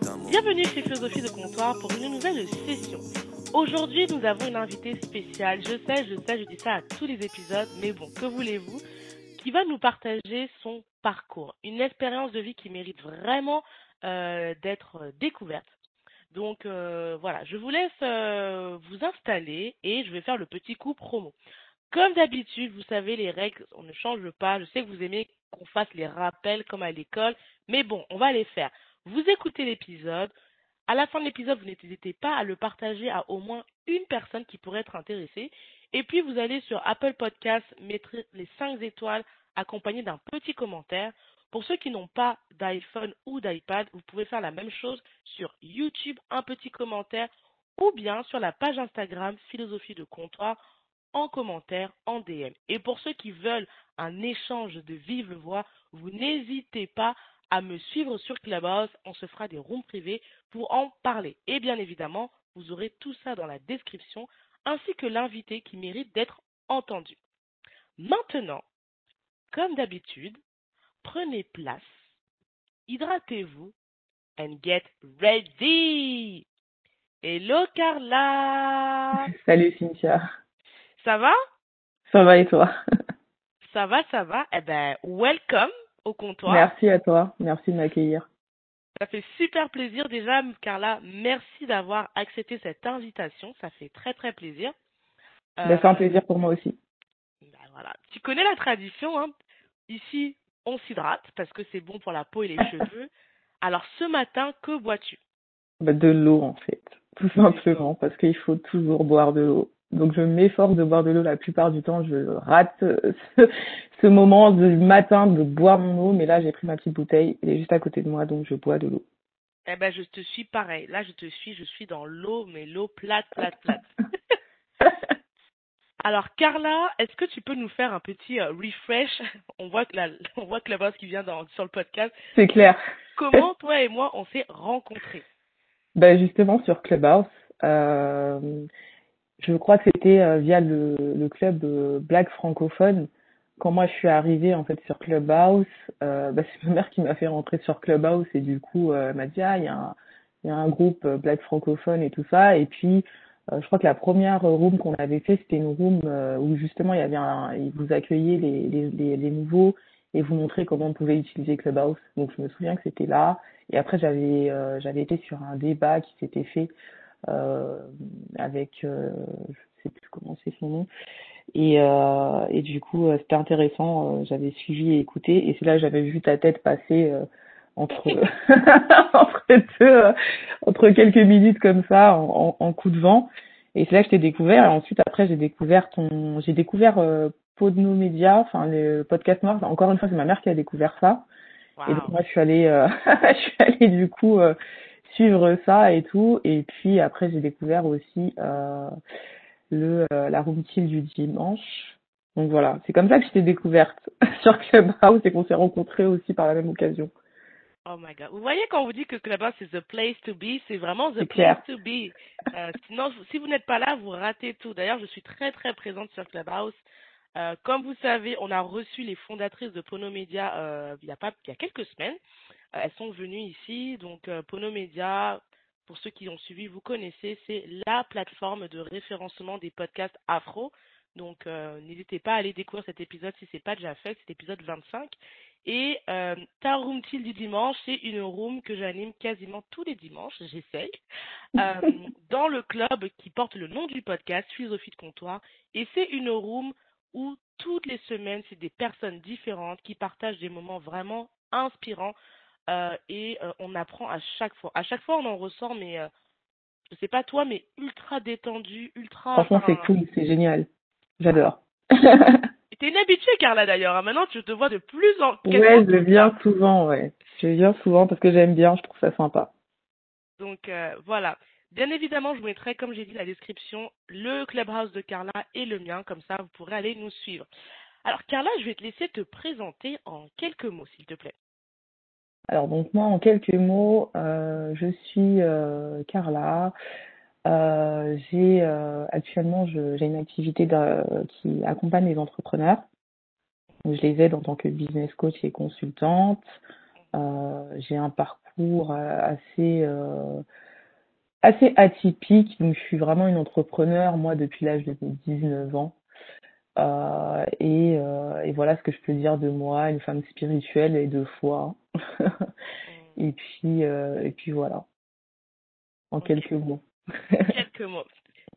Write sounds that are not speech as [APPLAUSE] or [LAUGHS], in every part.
Bienvenue chez Philosophie de Comptoir pour une nouvelle session. Aujourd'hui, nous avons une invitée spéciale. Je sais, je sais, je dis ça à tous les épisodes, mais bon, que voulez-vous? Qui va nous partager son parcours, une expérience de vie qui mérite vraiment euh, d'être découverte. Donc euh, voilà, je vous laisse euh, vous installer et je vais faire le petit coup promo. Comme d'habitude, vous savez, les règles, on ne change pas. Je sais que vous aimez qu'on fasse les rappels comme à l'école, mais bon, on va les faire. Vous écoutez l'épisode. À la fin de l'épisode, vous n'hésitez pas à le partager à au moins une personne qui pourrait être intéressée. Et puis, vous allez sur Apple Podcast, mettre les 5 étoiles accompagnées d'un petit commentaire. Pour ceux qui n'ont pas d'iPhone ou d'iPad, vous pouvez faire la même chose sur YouTube, un petit commentaire, ou bien sur la page Instagram Philosophie de Comptoir en commentaire, en DM. Et pour ceux qui veulent un échange de vive voix, vous n'hésitez pas à me suivre sur Clubhouse. On se fera des rooms privés pour en parler. Et bien évidemment, vous aurez tout ça dans la description, ainsi que l'invité qui mérite d'être entendu. Maintenant, comme d'habitude, prenez place, hydratez-vous, and get ready. Hello Carla. [LAUGHS] Salut Cynthia. Ça va? Ça va et toi? [LAUGHS] Ça va, ça va. Eh ben, welcome au comptoir. Merci à toi. Merci de m'accueillir. Ça fait super plaisir déjà, Carla. Merci d'avoir accepté cette invitation. Ça fait très très plaisir. Ben, c'est un euh, plaisir pour moi aussi. Ben, voilà. Tu connais la tradition. Hein Ici, on s'hydrate parce que c'est bon pour la peau et les [LAUGHS] cheveux. Alors ce matin, que bois-tu? Ben, De l'eau en fait, tout simplement, parce qu'il faut toujours boire de l'eau. Donc je m'efforce de boire de l'eau la plupart du temps. Je rate ce, [LAUGHS] ce, moment du matin de boire mon eau, mais là j'ai pris ma petite bouteille, elle est juste à côté de moi, donc je bois de l'eau. Eh ben je te suis pareil. Là je te suis, je suis dans l'eau, mais l'eau plate, plate, plate. [LAUGHS] Alors Carla, est-ce que tu peux nous faire un petit euh, refresh? On voit que la, on voit que la qui vient dans, sur le podcast. C'est clair. Comment toi et moi on s'est rencontrés? Ben justement sur Clubhouse. Euh, je crois que c'était euh, via le, le club euh, Black francophone. Quand moi je suis arrivée en fait sur Clubhouse, euh, bah, [LAUGHS] c'est ma mère qui m'a fait rentrer sur Clubhouse et du coup elle m'a dit ah il y a un y a un groupe Black francophone et tout ça et puis je crois que la première room qu'on avait fait c'était une room où justement il y avait un vous accueillait les, les, les, nouveaux et vous montrer comment on pouvait utiliser Clubhouse. Donc je me souviens que c'était là. Et après j'avais j'avais été sur un débat qui s'était fait euh, avec, euh, je sais plus comment c'est son nom. Et, euh, et du coup, c'était intéressant. j'avais suivi et écouté. Et c'est là que j'avais vu ta tête passer entre [LAUGHS] entre deux, entre quelques minutes comme ça en, en, coup de vent. Et c'est là que je t'ai découvert. Et ensuite, après, j'ai découvert ton, j'ai découvert euh, Podno Media, enfin le podcast noir. Encore une fois, c'est ma mère qui a découvert ça. Et donc moi, je suis allée, [LAUGHS] je suis allée du coup suivre ça et tout. Et puis après, j'ai découvert aussi euh, le euh, la room du dimanche. Donc voilà, c'est comme ça que je t'ai découverte [LAUGHS] sur Clubhouse et qu'on s'est rencontrés aussi par la même occasion. Oh my god. Vous voyez quand on vous dit que Clubhouse c'est the place to be, c'est vraiment the place to be. Euh, sinon, si vous n'êtes pas là, vous ratez tout. D'ailleurs, je suis très très présente sur Clubhouse. Euh, comme vous savez, on a reçu les fondatrices de Pono Media euh, il, y a pas, il y a quelques semaines. Euh, elles sont venues ici. Donc, euh, Pono Media, pour ceux qui ont suivi, vous connaissez, c'est la plateforme de référencement des podcasts afro. Donc, euh, n'hésitez pas à aller découvrir cet épisode si ce n'est pas déjà fait, c'est l'épisode 25. Et euh, ta room till du dimanche, c'est une room que j'anime quasiment tous les dimanches, j'essaye, euh, [LAUGHS] dans le club qui porte le nom du podcast, Philosophie de comptoir. Et c'est une room où toutes les semaines, c'est des personnes différentes qui partagent des moments vraiment inspirants et euh, on apprend à chaque fois. À chaque fois, on en ressort, mais euh, je sais pas toi, mais ultra détendu, ultra. Franchement, c'est cool, c'est génial. J'adore. T'es une habituée, Carla, d'ailleurs. Hein. Maintenant, tu te vois de plus en plus. Ouais, je viens souvent, ouais. Je viens souvent parce que j'aime bien, je trouve ça sympa. Donc, voilà. Bien évidemment, je vous mettrai, comme j'ai dit, la description, le clubhouse de Carla et le mien. Comme ça, vous pourrez aller nous suivre. Alors, Carla, je vais te laisser te présenter en quelques mots, s'il te plaît. Alors donc moi en quelques mots, euh, je suis euh, Carla. Euh, j'ai actuellement j'ai une activité qui accompagne les entrepreneurs. je les aide en tant que business coach et consultante. J'ai un parcours assez assez atypique. Donc, je suis vraiment une entrepreneur, moi, depuis l'âge de 19 ans. Et, voilà ce que je peux dire de moi, une femme spirituelle et de foi. Et puis euh, et puis voilà. En quelques mots. [LAUGHS] quelques mots.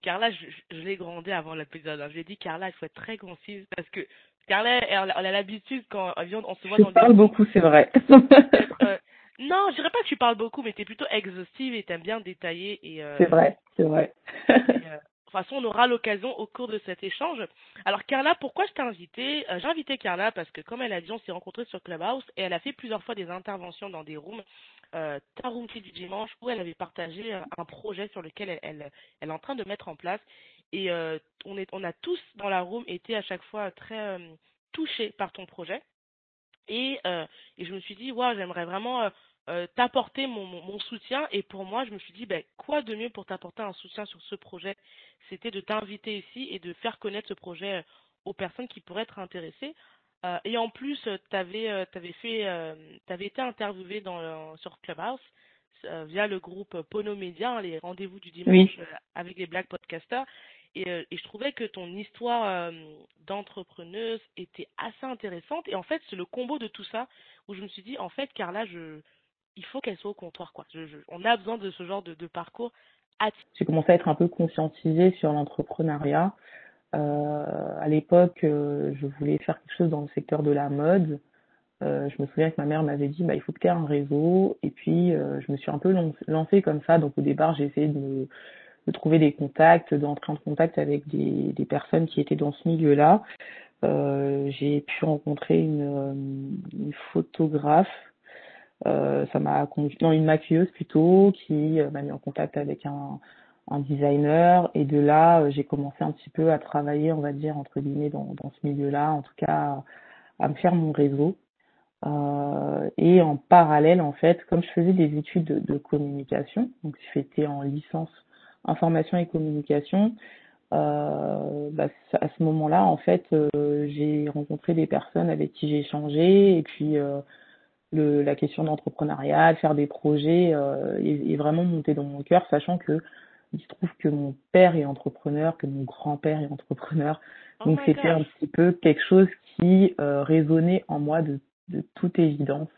Carla, je, je l'ai grandi avant l'épisode. Hein. Je lui ai dit, Carla, il faut être très concise parce que Carla, elle, a l'habitude quand on se voit je dans parle beaucoup, c'est vrai. [LAUGHS] Euh, non, je dirais pas que tu parles beaucoup, mais tu es plutôt exhaustive et aimes bien détailler. et. c'est vrai, c'est vrai. De toute façon, on aura l'occasion au cours de cet échange. Alors Carla, pourquoi je t'ai invité euh, J'ai invité Carla parce que, comme elle a dit, on s'est rencontrés sur Clubhouse et elle a fait plusieurs fois des interventions dans des rooms, euh, ta room du dimanche, où elle avait partagé euh, un projet sur lequel elle, est en train de mettre en place. Et euh, on, est, a tous dans la room été à chaque fois très touchés par ton projet. Et, et je me suis dit, waouh, j'aimerais vraiment euh, t'apporter mon, mon, soutien. Et pour moi, je me suis dit, ben, quoi de mieux pour t'apporter un soutien sur ce projet? C'était de t'inviter ici et de faire connaître ce projet euh, aux personnes qui pourraient être intéressées. Euh, et en plus, tu avais, avais, fait, avais été interviewé dans, sur Clubhouse via le groupe Pono Media, hein, les rendez-vous du dimanche avec les Black Podcasters. Et, et, je trouvais que ton histoire d'entrepreneuse était assez intéressante. Et en fait, c'est le combo de tout ça où je me suis dit, en fait, Carla, je, il faut qu'elle soit au comptoir. Quoi. on a besoin de ce genre de, parcours. J'ai commencé à être un peu conscientisée sur l'entrepreneuriat. Euh, à l'époque, euh, je voulais faire quelque chose dans le secteur de la mode. Euh, je me souviens que ma mère m'avait dit, bah, il faut que tu aies un réseau. Et puis, je me suis un peu lancée comme ça. Donc, au départ, j'ai essayé de, de, trouver des contacts, d'entrer en contact avec des, des, personnes qui étaient dans ce milieu-là. j'ai pu rencontrer une, une photographe euh, ça m'a conduit, non, une maquilleuse plutôt, qui euh, m'a mis en contact avec un, un designer. Et de là, euh, j'ai commencé un petit peu à travailler, on va dire, entre guillemets, dans, dans ce milieu-là, en tout cas, à, me faire mon réseau. Euh, et en parallèle, en fait, comme je faisais des études de, communication, donc j'étais en licence information et communication, euh, bah, à ce moment-là, en fait, euh, j'ai rencontré des personnes avec qui j'ai échangé et puis euh, le, la question d'entrepreneuriat, faire des projets euh, est, est, vraiment monté dans mon cœur, sachant que il se trouve que mon père est entrepreneur, que mon grand-père est entrepreneur. Oh Donc c'était un petit peu quelque chose qui euh, résonnait en moi de, de toute évidence.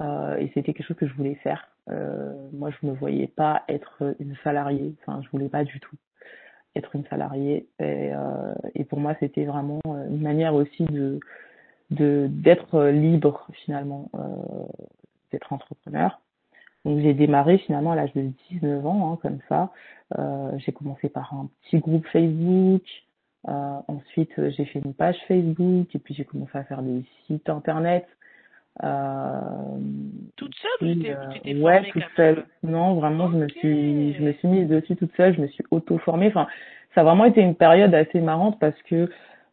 Euh, et c'était quelque chose que je voulais faire. Euh, moi, je me voyais pas être une salariée. Enfin, je voulais pas du tout être une salariée. Et, et pour moi, c'était vraiment une manière aussi de de d'être libre finalement, euh, d'être entrepreneur. Donc j'ai démarré finalement à l'âge de 19 ans, hein, comme ça. Euh, j'ai commencé par un petit groupe Facebook. Euh, ensuite, j'ai fait une page Facebook et puis j'ai commencé à faire des sites internet. Euh, toute seule ou tu euh, Ouais, toute seule. Non, vraiment, je me suis, je me suis mise dessus toute seule. Je me suis auto formée. Enfin, ça a vraiment été une période assez marrante parce que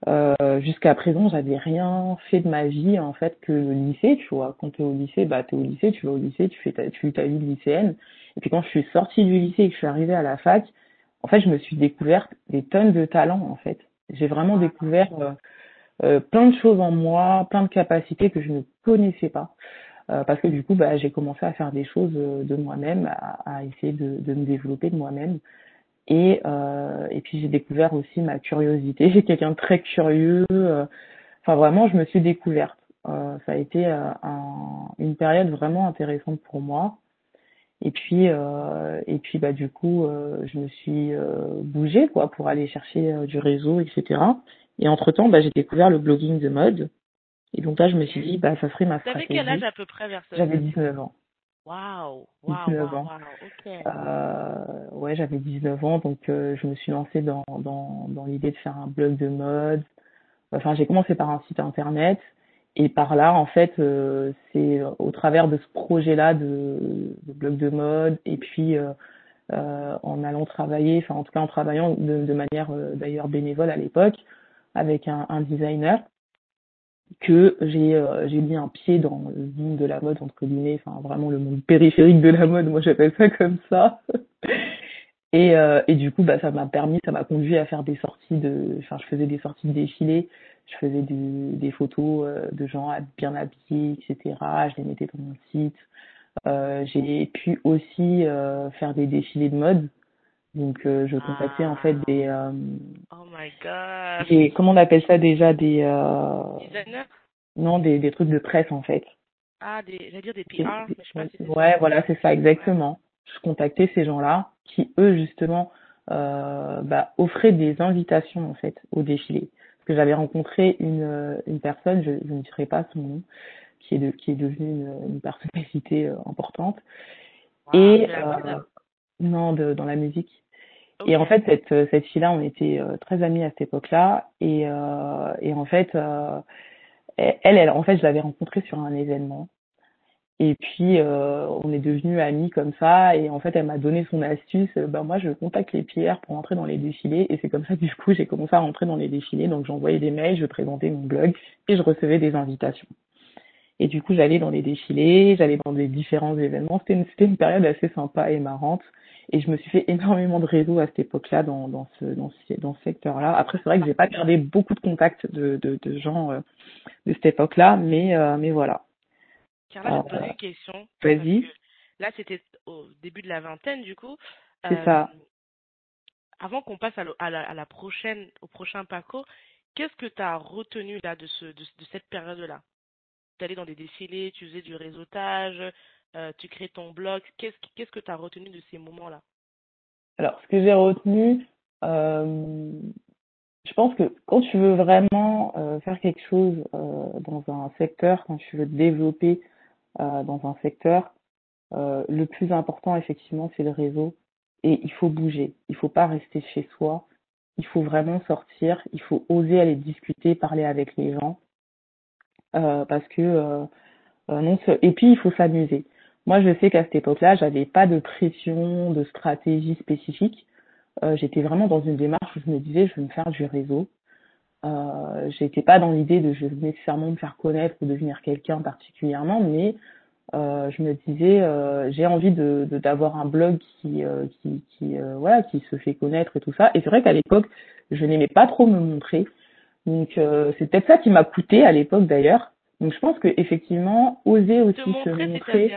euh, jusqu'à présent, j'avais rien fait de ma vie en fait que le lycée, tu vois. Quand tu es au lycée, bah tu es au lycée, tu vas au lycée, tu fais ta, tu ta vie de lycéenne. Et puis quand je suis sortie du lycée et que je suis arrivée à la fac, en fait, je me suis découverte des tonnes de talents en fait. J'ai vraiment découvert euh, euh, plein de choses en moi, plein de capacités que je ne connaissais pas. Euh, parce que du coup, bah, j'ai commencé à faire des choses de moi-même, à, à, essayer de, de me développer de moi-même. Et, euh, et puis j'ai découvert aussi ma curiosité. [LAUGHS] J'ai quelqu'un de très curieux. Euh, enfin vraiment, je me suis découverte. Euh, ça a été euh, un, une période vraiment intéressante pour moi. Et puis euh, et puis bah du coup, euh, je me suis bougée quoi pour aller chercher du réseau, etc. Et entre temps, bah, j'ai découvert le blogging de mode. Et donc là, je me suis dit, bah ça serait ma stratégie. T'avais quel âge à peu près vers J'avais 19 ans. Waouh, wow, 19 ans. Euh, ouais, j'avais 19 ans, donc euh, je me suis lancée dans, dans, dans l'idée de faire un blog de mode. Enfin, j'ai commencé par un site internet et par là, en fait, euh, c'est au travers de ce projet-là de, de, blog de mode et puis euh, euh, en allant travailler, enfin en tout cas en travaillant de, de manière d'ailleurs bénévole à l'époque avec un, un designer que j'ai euh, mis un pied dans le monde de la mode entre guillemets enfin vraiment le monde périphérique de la mode moi j'appelle ça comme ça [LAUGHS] et euh, et du coup bah ça m'a permis ça m'a conduit à faire des sorties de enfin je faisais des sorties de défilés je faisais des photos euh, de gens bien habillés etc je les mettais dans mon site j'ai pu aussi faire des défilés de mode. Donc je contactais en fait des Oh my god. des comment on appelle ça déjà des Designers? non des des trucs de presse en fait. Ah, des, j'allais dire des PR, mais je sais pas si c'est Ouais, voilà, c'est ça, exactement. Je contactais ces gens-là qui, eux, justement, euh, bah, offraient des invitations, en fait, au défilé. Parce que j'avais rencontré une, euh, une personne, je, je ne dirai pas son nom, qui est, de, qui est devenue une, une personnalité euh, importante. Wow, Et, euh, non, de, dans la musique. Et en fait, cette, euh, cette fille-là, on était euh, très amis à cette époque-là. Et, euh, et en fait, euh, elle, elle, en fait, je l'avais rencontrée sur un événement. Et puis, euh, on est devenus amis comme ça. Et en fait, elle m'a donné son astuce. Euh, Ben, moi, je contacte les pierres pour entrer dans les défilés. Et c'est comme ça, [LAUGHS] du coup, j'ai commencé à rentrer dans les défilés. Donc, j'envoyais des mails, je présentais mon blog et je recevais des invitations. Et du coup, j'allais dans les défilés, j'allais dans des différents événements. C'était une, c'était une période assez sympa et marrante. Et je me suis fait [LAUGHS] énormément de réseaux à cette époque-là dans, dans ce, dans ce, dans ce secteur-là. Après, c'est vrai que j'ai pas gardé beaucoup de contacts de, de, de gens euh, de cette époque-là, mais, euh, mais voilà. Carla, je te Euh, poser une question. vas-y. Là, c'était au début de la vingtaine, du coup. C'est Euh, ça. Avant qu'on passe à, la- à la, à la prochaine, au prochain parcours, qu'est-ce que tu as retenu là de, ce, de, de cette période-là? Tu allais dans des défilés, tu faisais du réseautage, euh, tu crées ton blog. Qu'est-ce qu'est-ce que tu as retenu de ces moments-là? Alors, ce que j'ai retenu, euh, je pense que quand tu veux vraiment euh, faire quelque chose dans un secteur, quand tu veux te développer dans un secteur, le plus important, effectivement, c'est le réseau. Et il faut bouger. Il faut pas rester chez soi. Il faut vraiment sortir. Il faut oser aller discuter, parler avec les gens. Parce que non, et puis il faut s'amuser. Moi, je sais qu'à cette époque-là, j'avais pas de pression, de stratégie spécifique. Euh, j'étais vraiment dans une démarche où je me disais, je vais me faire du réseau. Euh, j'étais pas dans l'idée de je veux nécessairement me faire connaître ou devenir quelqu'un particulièrement, mais euh, je me disais, euh, j'ai envie de de- d'avoir un blog qui euh, qui qui euh, voilà qui se fait connaître et tout ça. Et c'est vrai qu'à l'époque, je n'aimais pas trop me montrer. Donc euh, c'est peut-être ça qui m'a coûté à l'époque d'ailleurs. Donc je pense que effectivement oser aussi se montrer,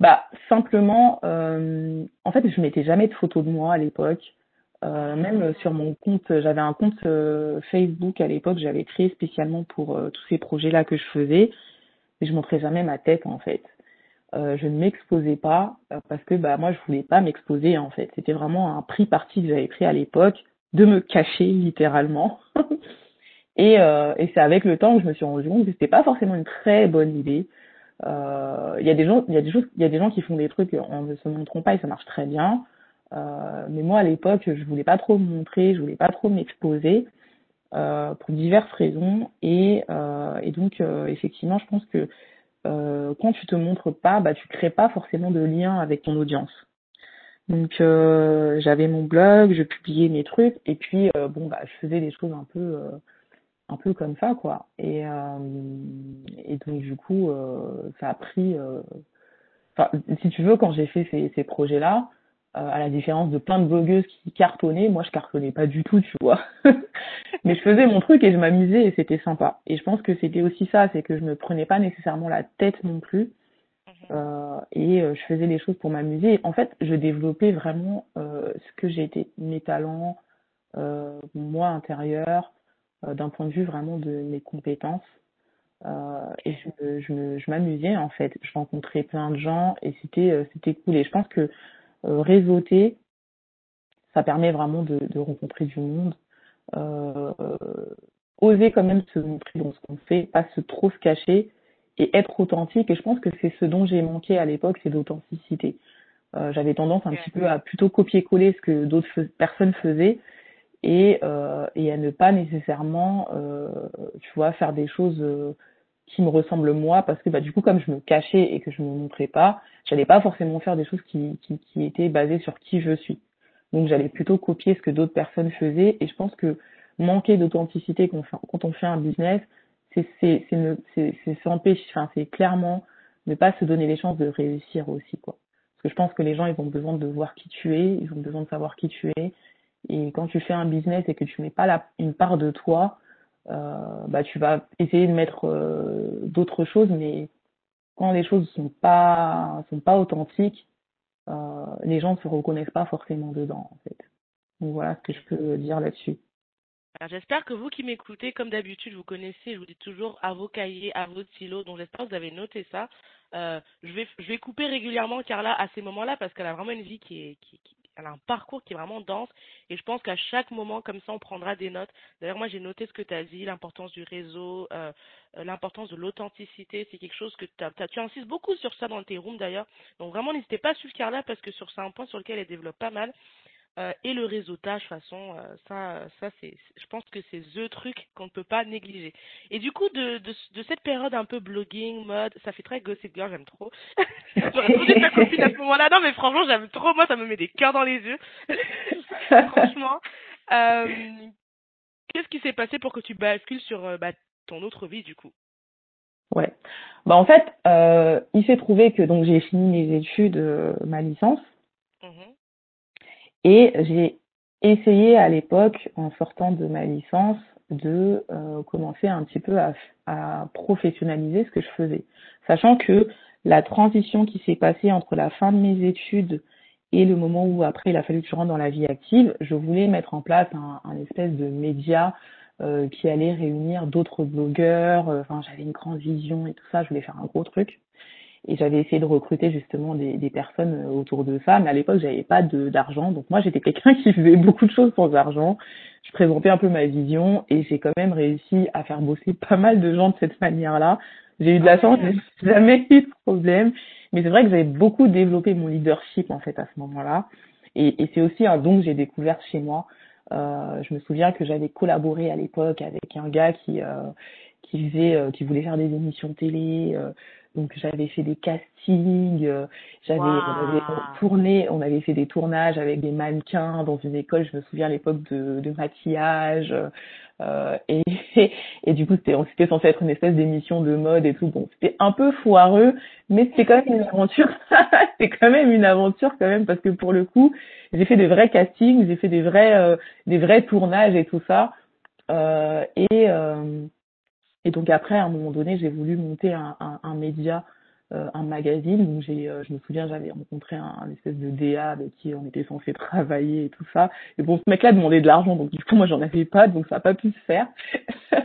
bah simplement euh, en fait je mettais jamais de photos de moi à l'époque. Euh, même sur mon compte, j'avais un compte euh, Facebook à l'époque, j'avais créé spécialement pour euh, tous ces projets-là que je faisais, mais je montrais jamais ma tête en fait. Euh, je ne m'exposais pas parce que bah moi je voulais pas m'exposer en fait. C'était vraiment un prix parti que j'avais pris à l'époque de me cacher littéralement. [LAUGHS] et et c'est avec le temps que je me suis rendu compte que c'était pas forcément une très bonne idée. Euh, Il y a des gens, y a des choses, il y a des gens qui font des trucs en ne se montrant pas et ça marche très bien. Euh, mais moi à l'époque je voulais pas trop me montrer, je voulais pas trop m'exposer euh, pour diverses raisons et et donc effectivement je pense que quand tu te montres pas, bah tu crées pas forcément de lien avec ton audience. Donc j'avais mon blog, je publiais mes trucs et puis bon bah je faisais des choses un peu un peu comme ça quoi. Et euh, et donc du coup euh, ça a pris euh, enfin si tu veux quand j'ai fait ces ces projets là euh, à la différence de plein de blogueuses qui cartonnaient, moi je cartonnais pas du tout, tu vois. [LAUGHS] Mais je faisais mon truc et je m'amusais et c'était sympa. Et je pense que c'était aussi ça, c'est que je me prenais pas nécessairement la tête non plus. Mhm. Euh, et je faisais les choses pour m'amuser. En fait, je développais vraiment euh, ce que été, mes talents, euh, moi intérieur, d'un point de vue vraiment de mes compétences. Euh, et je, je, je m'amusais en fait. Je rencontrais plein de gens et c'était euh, c'était cool. Et je pense que euh, réseauter, ça permet vraiment de, de rencontrer du monde. Euh, oser quand même se montrer dans ce qu'on fait, pas se trop se cacher et être authentique. Et je pense que c'est ce dont j'ai manqué à l'époque, c'est d'authenticité. Euh, J'avais tendance un petit peu à plutôt copier-coller ce que d'autres personnes faisaient et, euh, et à ne pas nécessairement, euh, tu vois, faire des choses euh, qui me ressemblent moi, parce que bah, du coup, comme je me cachais et que je me montrais pas, j'allais pas forcément faire des choses qui, qui, qui étaient basées sur qui je suis. Donc j'allais plutôt copier ce que d'autres personnes faisaient, et je pense que manquer d'authenticité quand on fait- un business, c'est c'est c'est ne- c'est c'est s'empêcher, enfin c'est clairement ne pas se donner les chances de réussir aussi quoi. Parce que je pense que les gens ils ont besoin de voir qui tu es, ils ont besoin de savoir qui tu es, et quand tu fais un business et que tu mets pas une part de toi, euh, bah tu vas essayer de mettre euh, d'autres choses, mais quand les choses sont pas sont pas authentiques, euh, les gens ne se reconnaissent pas forcément dedans. Donc voilà ce que je peux dire là-dessus. J'espère que vous qui m'écoutez, comme d'habitude, vous connaissez, je vous dis toujours à vos cahiers, à vos stylos, donc j'espère que vous avez noté ça. Je, vais, je vais couper régulièrement Carla à ces moments-là parce qu'elle a vraiment une vie qui est, qui, elle a un parcours qui est vraiment dense et je pense qu'à chaque moment comme ça on prendra des notes. D'ailleurs moi j'ai noté ce que tu as dit, l'importance du réseau, euh, l'importance de l'authenticité, c'est quelque chose que as, as, tu insistes beaucoup sur ça dans tes rooms d'ailleurs. Donc vraiment n'hésitez pas à suivre Carla parce que sur c'est un point sur lequel elle développe pas mal. Euh, et le réseautage, de façon, euh, ça, ça c'est, je pense que c'est the truc qu'on ne peut pas négliger. Et du coup, de, de, de, cette période un peu blogging, mode, ça fait très Gossip Girl, j'aime trop. [LAUGHS] J'aurais trop ta copine à ce moment-là. Non, mais franchement, j'aime trop. Moi, ça me met des cœurs dans les yeux. [LAUGHS] franchement. Euh, qu'est-ce qui s'est passé pour que tu bascules sur euh, bah, ton autre vie, du coup? Ouais. Bah en fait, euh, il s'est trouvé que donc j'ai fini mes études, ma licence. Et j'ai essayé à l'époque, en sortant de ma licence, de euh, commencer un petit peu à, à, professionnaliser ce que je faisais. Sachant que la transition qui s'est passée entre la fin de mes études et le moment où après il a fallu que je rentre dans la vie active, je voulais mettre en place un, un espèce de média euh, qui allait réunir d'autres blogueurs. Euh, enfin, j'avais une grande vision et tout ça. Je voulais faire un gros truc. Et j'avais essayé de recruter justement des, des, personnes euh, autour de ça, mais à l'époque j'avais pas d'argent, donc moi j'étais quelqu'un [LAUGHS] qui faisait beaucoup de choses sans argent. Je présentais un peu ma vision et j'ai quand même réussi à faire bosser [LAUGHS] pas mal de gens de cette manière-là. J'ai eu de la chance, j'ai jamais [LAUGHS] eu de problème, mais c'est vrai que j'avais beaucoup développé mon leadership en fait à ce moment-là, et, et c'est aussi un don que j'ai découvert chez moi. Euh, je me souviens que j'avais collaboré à l'époque avec un gars qui euh, qui faisait, euh, qui voulait faire des émissions télé. Donc j'avais fait des castings, euh, j'avais wow. on avait tourné, on avait fait des tournages avec des mannequins dans une école, je me souviens à l'époque de, de maquillage. Euh, [LAUGHS] et, et du coup c'était c'était censé être une espèce d'émission de mode et tout. Bon, c'était un peu foireux, mais c'était quand même une aventure. [LAUGHS] c'était quand même une aventure quand même parce que pour le coup, j'ai fait des vrais castings, j'ai fait des vrais euh, des vrais tournages et tout ça. Euh, et et donc après, à un moment donné, j'ai voulu monter un, un, un média, euh, un magazine. Donc j'ai, euh, je me souviens, j'avais rencontré un, un, espèce de DA avec qui on était censé travailler et tout ça. Et bon, ce mec-là demandait de l'argent, donc du coup moi j'en avais pas, donc ça n'a pas pu se faire. [LAUGHS]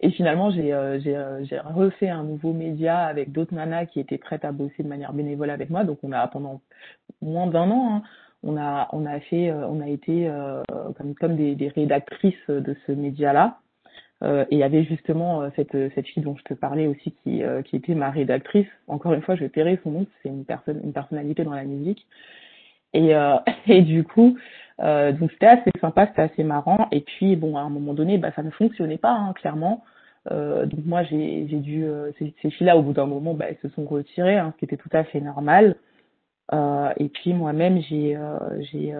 et finalement, j'ai, euh, j'ai, euh, j'ai refait un nouveau média avec d'autres nanas qui étaient prêtes à bosser de manière bénévole avec moi. Donc on a pendant moins d'un an. Hein, on a on a fait euh, on a été comme comme des, des rédactrices de ce média là euh, et il y avait justement euh, cette, cette fille dont je te parlais aussi qui, euh, qui était ma rédactrice. Encore une fois, je vais tairai son nom, c'est une personne, une personnalité dans la musique. Et, euh, [LAUGHS] et du coup, euh, c'était assez sympa, c'était assez marrant. Et puis bon, à un moment donné, bah ça ne fonctionnait pas hein, clairement. Euh, donc moi j'ai j'ai dû ces, filles-là au bout d'un moment, bah, elles se sont retirées, hein, ce qui était tout à fait normal. Euh, et puis moi-même j'ai j'ai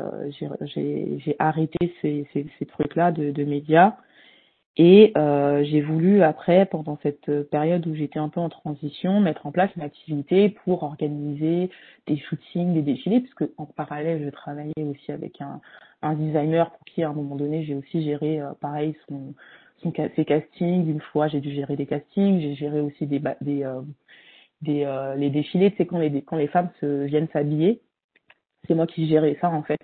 j'ai arrêté ces ces, trucs-là de médias. Et euh, j'ai voulu après, pendant cette période où j'étais un peu en transition, mettre en place une activité pour organiser des shootings, des défilés, puisque en parallèle, je travaillais aussi avec un, un designer pour qui, à un moment donné, j'ai aussi géré, euh, pareil, son, son, ses castings. Une fois, j'ai dû gérer des castings, j'ai géré aussi des, des, euh, des euh, les défilés, tu quand les, quand les femmes se, viennent s'habiller, c'est moi qui gérais ça, en fait.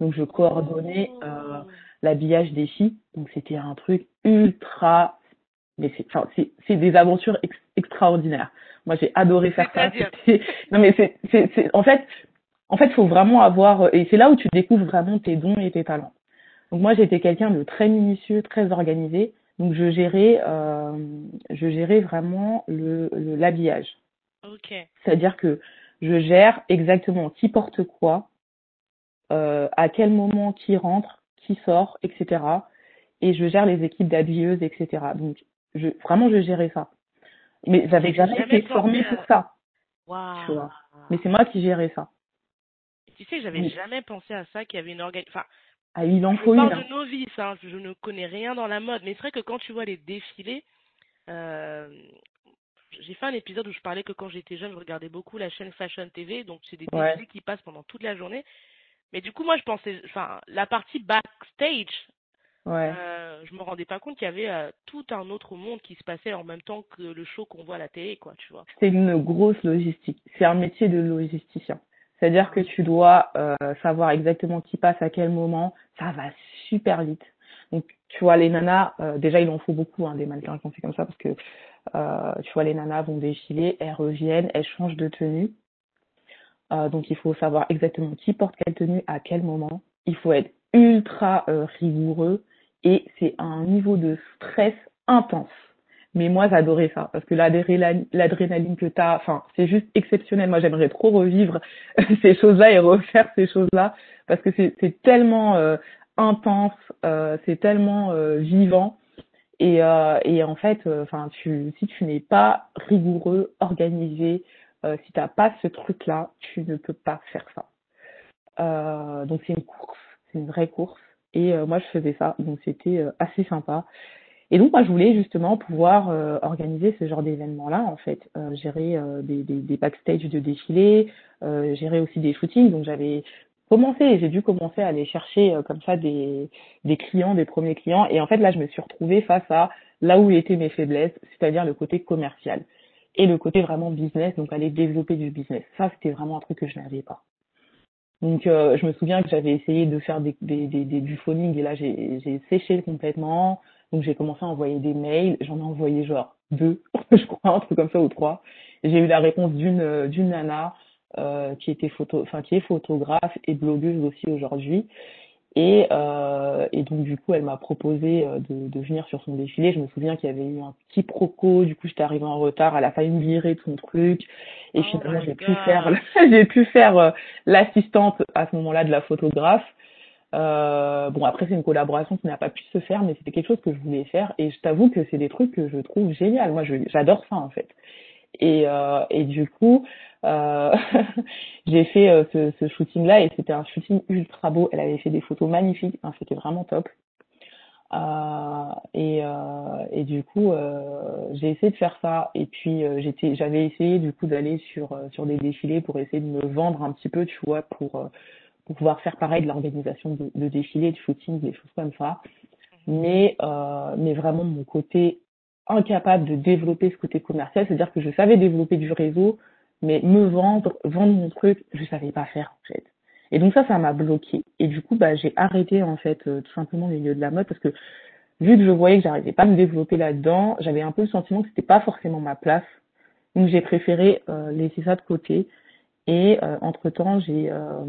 Donc, je coordonnais... Euh, l'habillage des filles. Donc c'était un truc ultra, mais c'est, enfin, c'est, c'est des aventures ex- extraordinaires. Moi j'ai adoré faire ça. Non mais c'est, c'est, c'est, en fait, en fait, faut vraiment avoir, et c'est là où tu découvres vraiment tes dons et tes talents. Donc moi j'étais quelqu'un de très minutieux, très organisé. Donc je gérais, euh, je gérais vraiment le, le l'habillage. Ok. C'est-à-dire que je gère exactement qui porte quoi, euh, à quel moment qui rentre, qui sort, etc. Et je gère les équipes d'habilleuses, etc. Donc, je, vraiment, je gérais ça. Mais j'avais jamais, jamais été formée pour ça. Wow. Tu vois. Mais c'est moi qui gérais ça. Tu sais, j'avais oui. jamais pensé à ça, qu'il y avait une organisation. Enfin, ah, il en faut je une. parle de novice, hein. je ne connais rien dans la mode. Mais c'est vrai que quand tu vois les défilés, euh, j'ai fait un épisode où je parlais que quand j'étais jeune, je regardais beaucoup la chaîne Fashion TV. Donc, c'est des défilés ouais. qui passent pendant toute la journée. Mais du coup, moi, je pensais, enfin, la partie backstage, Ouais. Euh, je me rendais pas compte qu'il y avait euh, tout un autre monde qui se passait en même temps que le show qu'on voit à la télé, quoi, tu vois. C'est une grosse logistique. C'est un métier de logisticien. C'est-à-dire que tu dois euh, savoir exactement qui passe à quel moment. Ça va super vite. Donc, tu vois, les nanas, euh, déjà, il en faut beaucoup, hein, des mannequins qui ont fait comme ça, parce que, euh, tu vois, les nanas vont défiler, elles reviennent, elles changent de tenue. Euh, donc, il faut savoir exactement qui porte quelle tenue à quel moment. Il faut être ultra euh, rigoureux et c'est un niveau de stress intense. Mais moi, j'adorais ça parce que l'adrénaline que tu as, enfin, c'est juste exceptionnel. Moi, j'aimerais trop revivre [LAUGHS] ces choses-là et refaire ces choses-là parce que c'est tellement euh, intense, euh, c'est tellement euh, vivant. Et, euh, et en fait, euh, enfin, tu, si tu n'es pas rigoureux, organisé, si t'as pas ce truc-là, tu ne peux pas faire ça. donc c'est une course, c'est une vraie course. Et moi, je faisais ça, donc c'était assez sympa. Et donc moi je voulais justement pouvoir euh, organiser ce genre d'événements-là en fait, euh, gérer euh, des, des, des, backstage de défilés, gérer aussi des shootings. Donc j'avais commencé, j'ai dû commencer à aller chercher comme ça des, des clients, des premiers clients. Et en fait là je me suis retrouvée face à là où étaient mes faiblesses, c'est-à-dire le côté commercial et le côté vraiment business, donc aller développer du business. Ça c'était vraiment un truc que je n'avais pas. Donc euh, je me souviens que j'avais essayé de faire des, des, des, des du phoning et là j'ai séché complètement. Donc j'ai commencé à envoyer des mails, j'en ai envoyé genre deux, [LAUGHS] je crois, un truc comme ça ou trois. J'ai eu la réponse d'une euh, d'une nana euh, qui était photo, enfin qui est photographe et blogueuse aussi aujourd'hui. Et, euh, et donc du coup, elle m'a proposé euh, de, de venir sur son défilé. Je me souviens qu'il y avait eu un petit proco. Du coup, j'étais arrivée en retard. Elle a failli me virer de son truc. Et oh finalement, j'ai pu faire, [LAUGHS] j'ai pu faire l'assistante à ce moment-là de la photographe. Euh, bon, après, c'est une collaboration qui n'a pas pu se faire, mais c'était quelque chose que je voulais faire. Et je t'avoue que c'est des trucs que je trouve génial. Moi, j'adore ça, en fait. Et, euh, et du coup, euh, [LAUGHS] j'ai fait euh, ce, ce shooting-là et c'était un shooting ultra beau. Elle avait fait des photos magnifiques. Enfin, c'était vraiment top. Euh, et, et du coup, j'ai essayé de faire ça. Et puis, j'étais, j'avais essayé du coup d'aller sur sur des défilés pour essayer de me vendre un petit peu, tu vois, pour pour pouvoir faire pareil de l'organisation de, de, défilés, de shooting, des choses comme ça. Mais, euh, mais vraiment mon côté incapable de développer ce côté commercial, c'est-à-dire que je savais développer du réseau, mais me vendre, vendre mon truc, je savais pas faire en fait. Et donc ça, ça m'a bloqué. Et du coup, bah, j'ai arrêté en fait euh, tout simplement le milieu de la mode parce que vu que je voyais que j'arrivais pas à me développer là-dedans, j'avais un peu le sentiment que c'était pas forcément ma place. Donc j'ai préféré euh, laisser ça de côté. Et euh, entre temps, j'ai euh,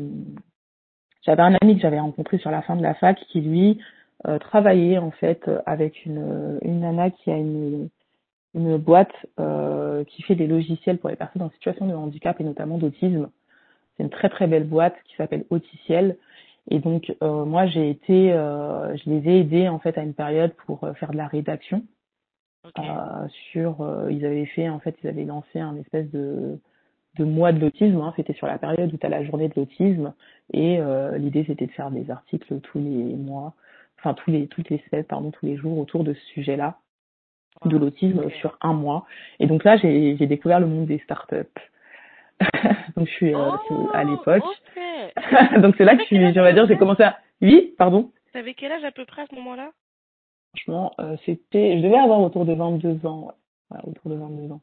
j'avais un ami que j'avais rencontré sur la fin de la fac qui lui euh, travaillait en fait avec une, une nana qui a une, une boîte euh, qui fait des logiciels pour les personnes en situation de handicap et notamment d'autisme. C'est une très très belle boîte qui s'appelle Auticiel. Et donc euh, moi j'ai été, euh, je les ai aidés en fait à une période pour euh, faire de la rédaction. Okay. Euh, sur, ils avaient fait en fait, ils avaient lancé un espèce de de mois de l'autisme. Hein. C'était sur la période où tu as la journée de l'autisme. Et euh, l'idée, c'était de faire des articles tous les mois, enfin tous les toutes les semaines, pardon, tous les jours autour de ce sujet-là, de l'autisme sur un mois. Et donc là, j'ai découvert le monde des startups. [LAUGHS] donc je suis euh, oh, à l'époque. Okay. [LAUGHS] donc c'est là que je on va dire, j'ai commencé à. Oui, pardon? T'avais quel âge à peu près à ce moment-là? Franchement, euh, c'était, je devais avoir autour de 22 ans. Ouais, autour de 22 ans.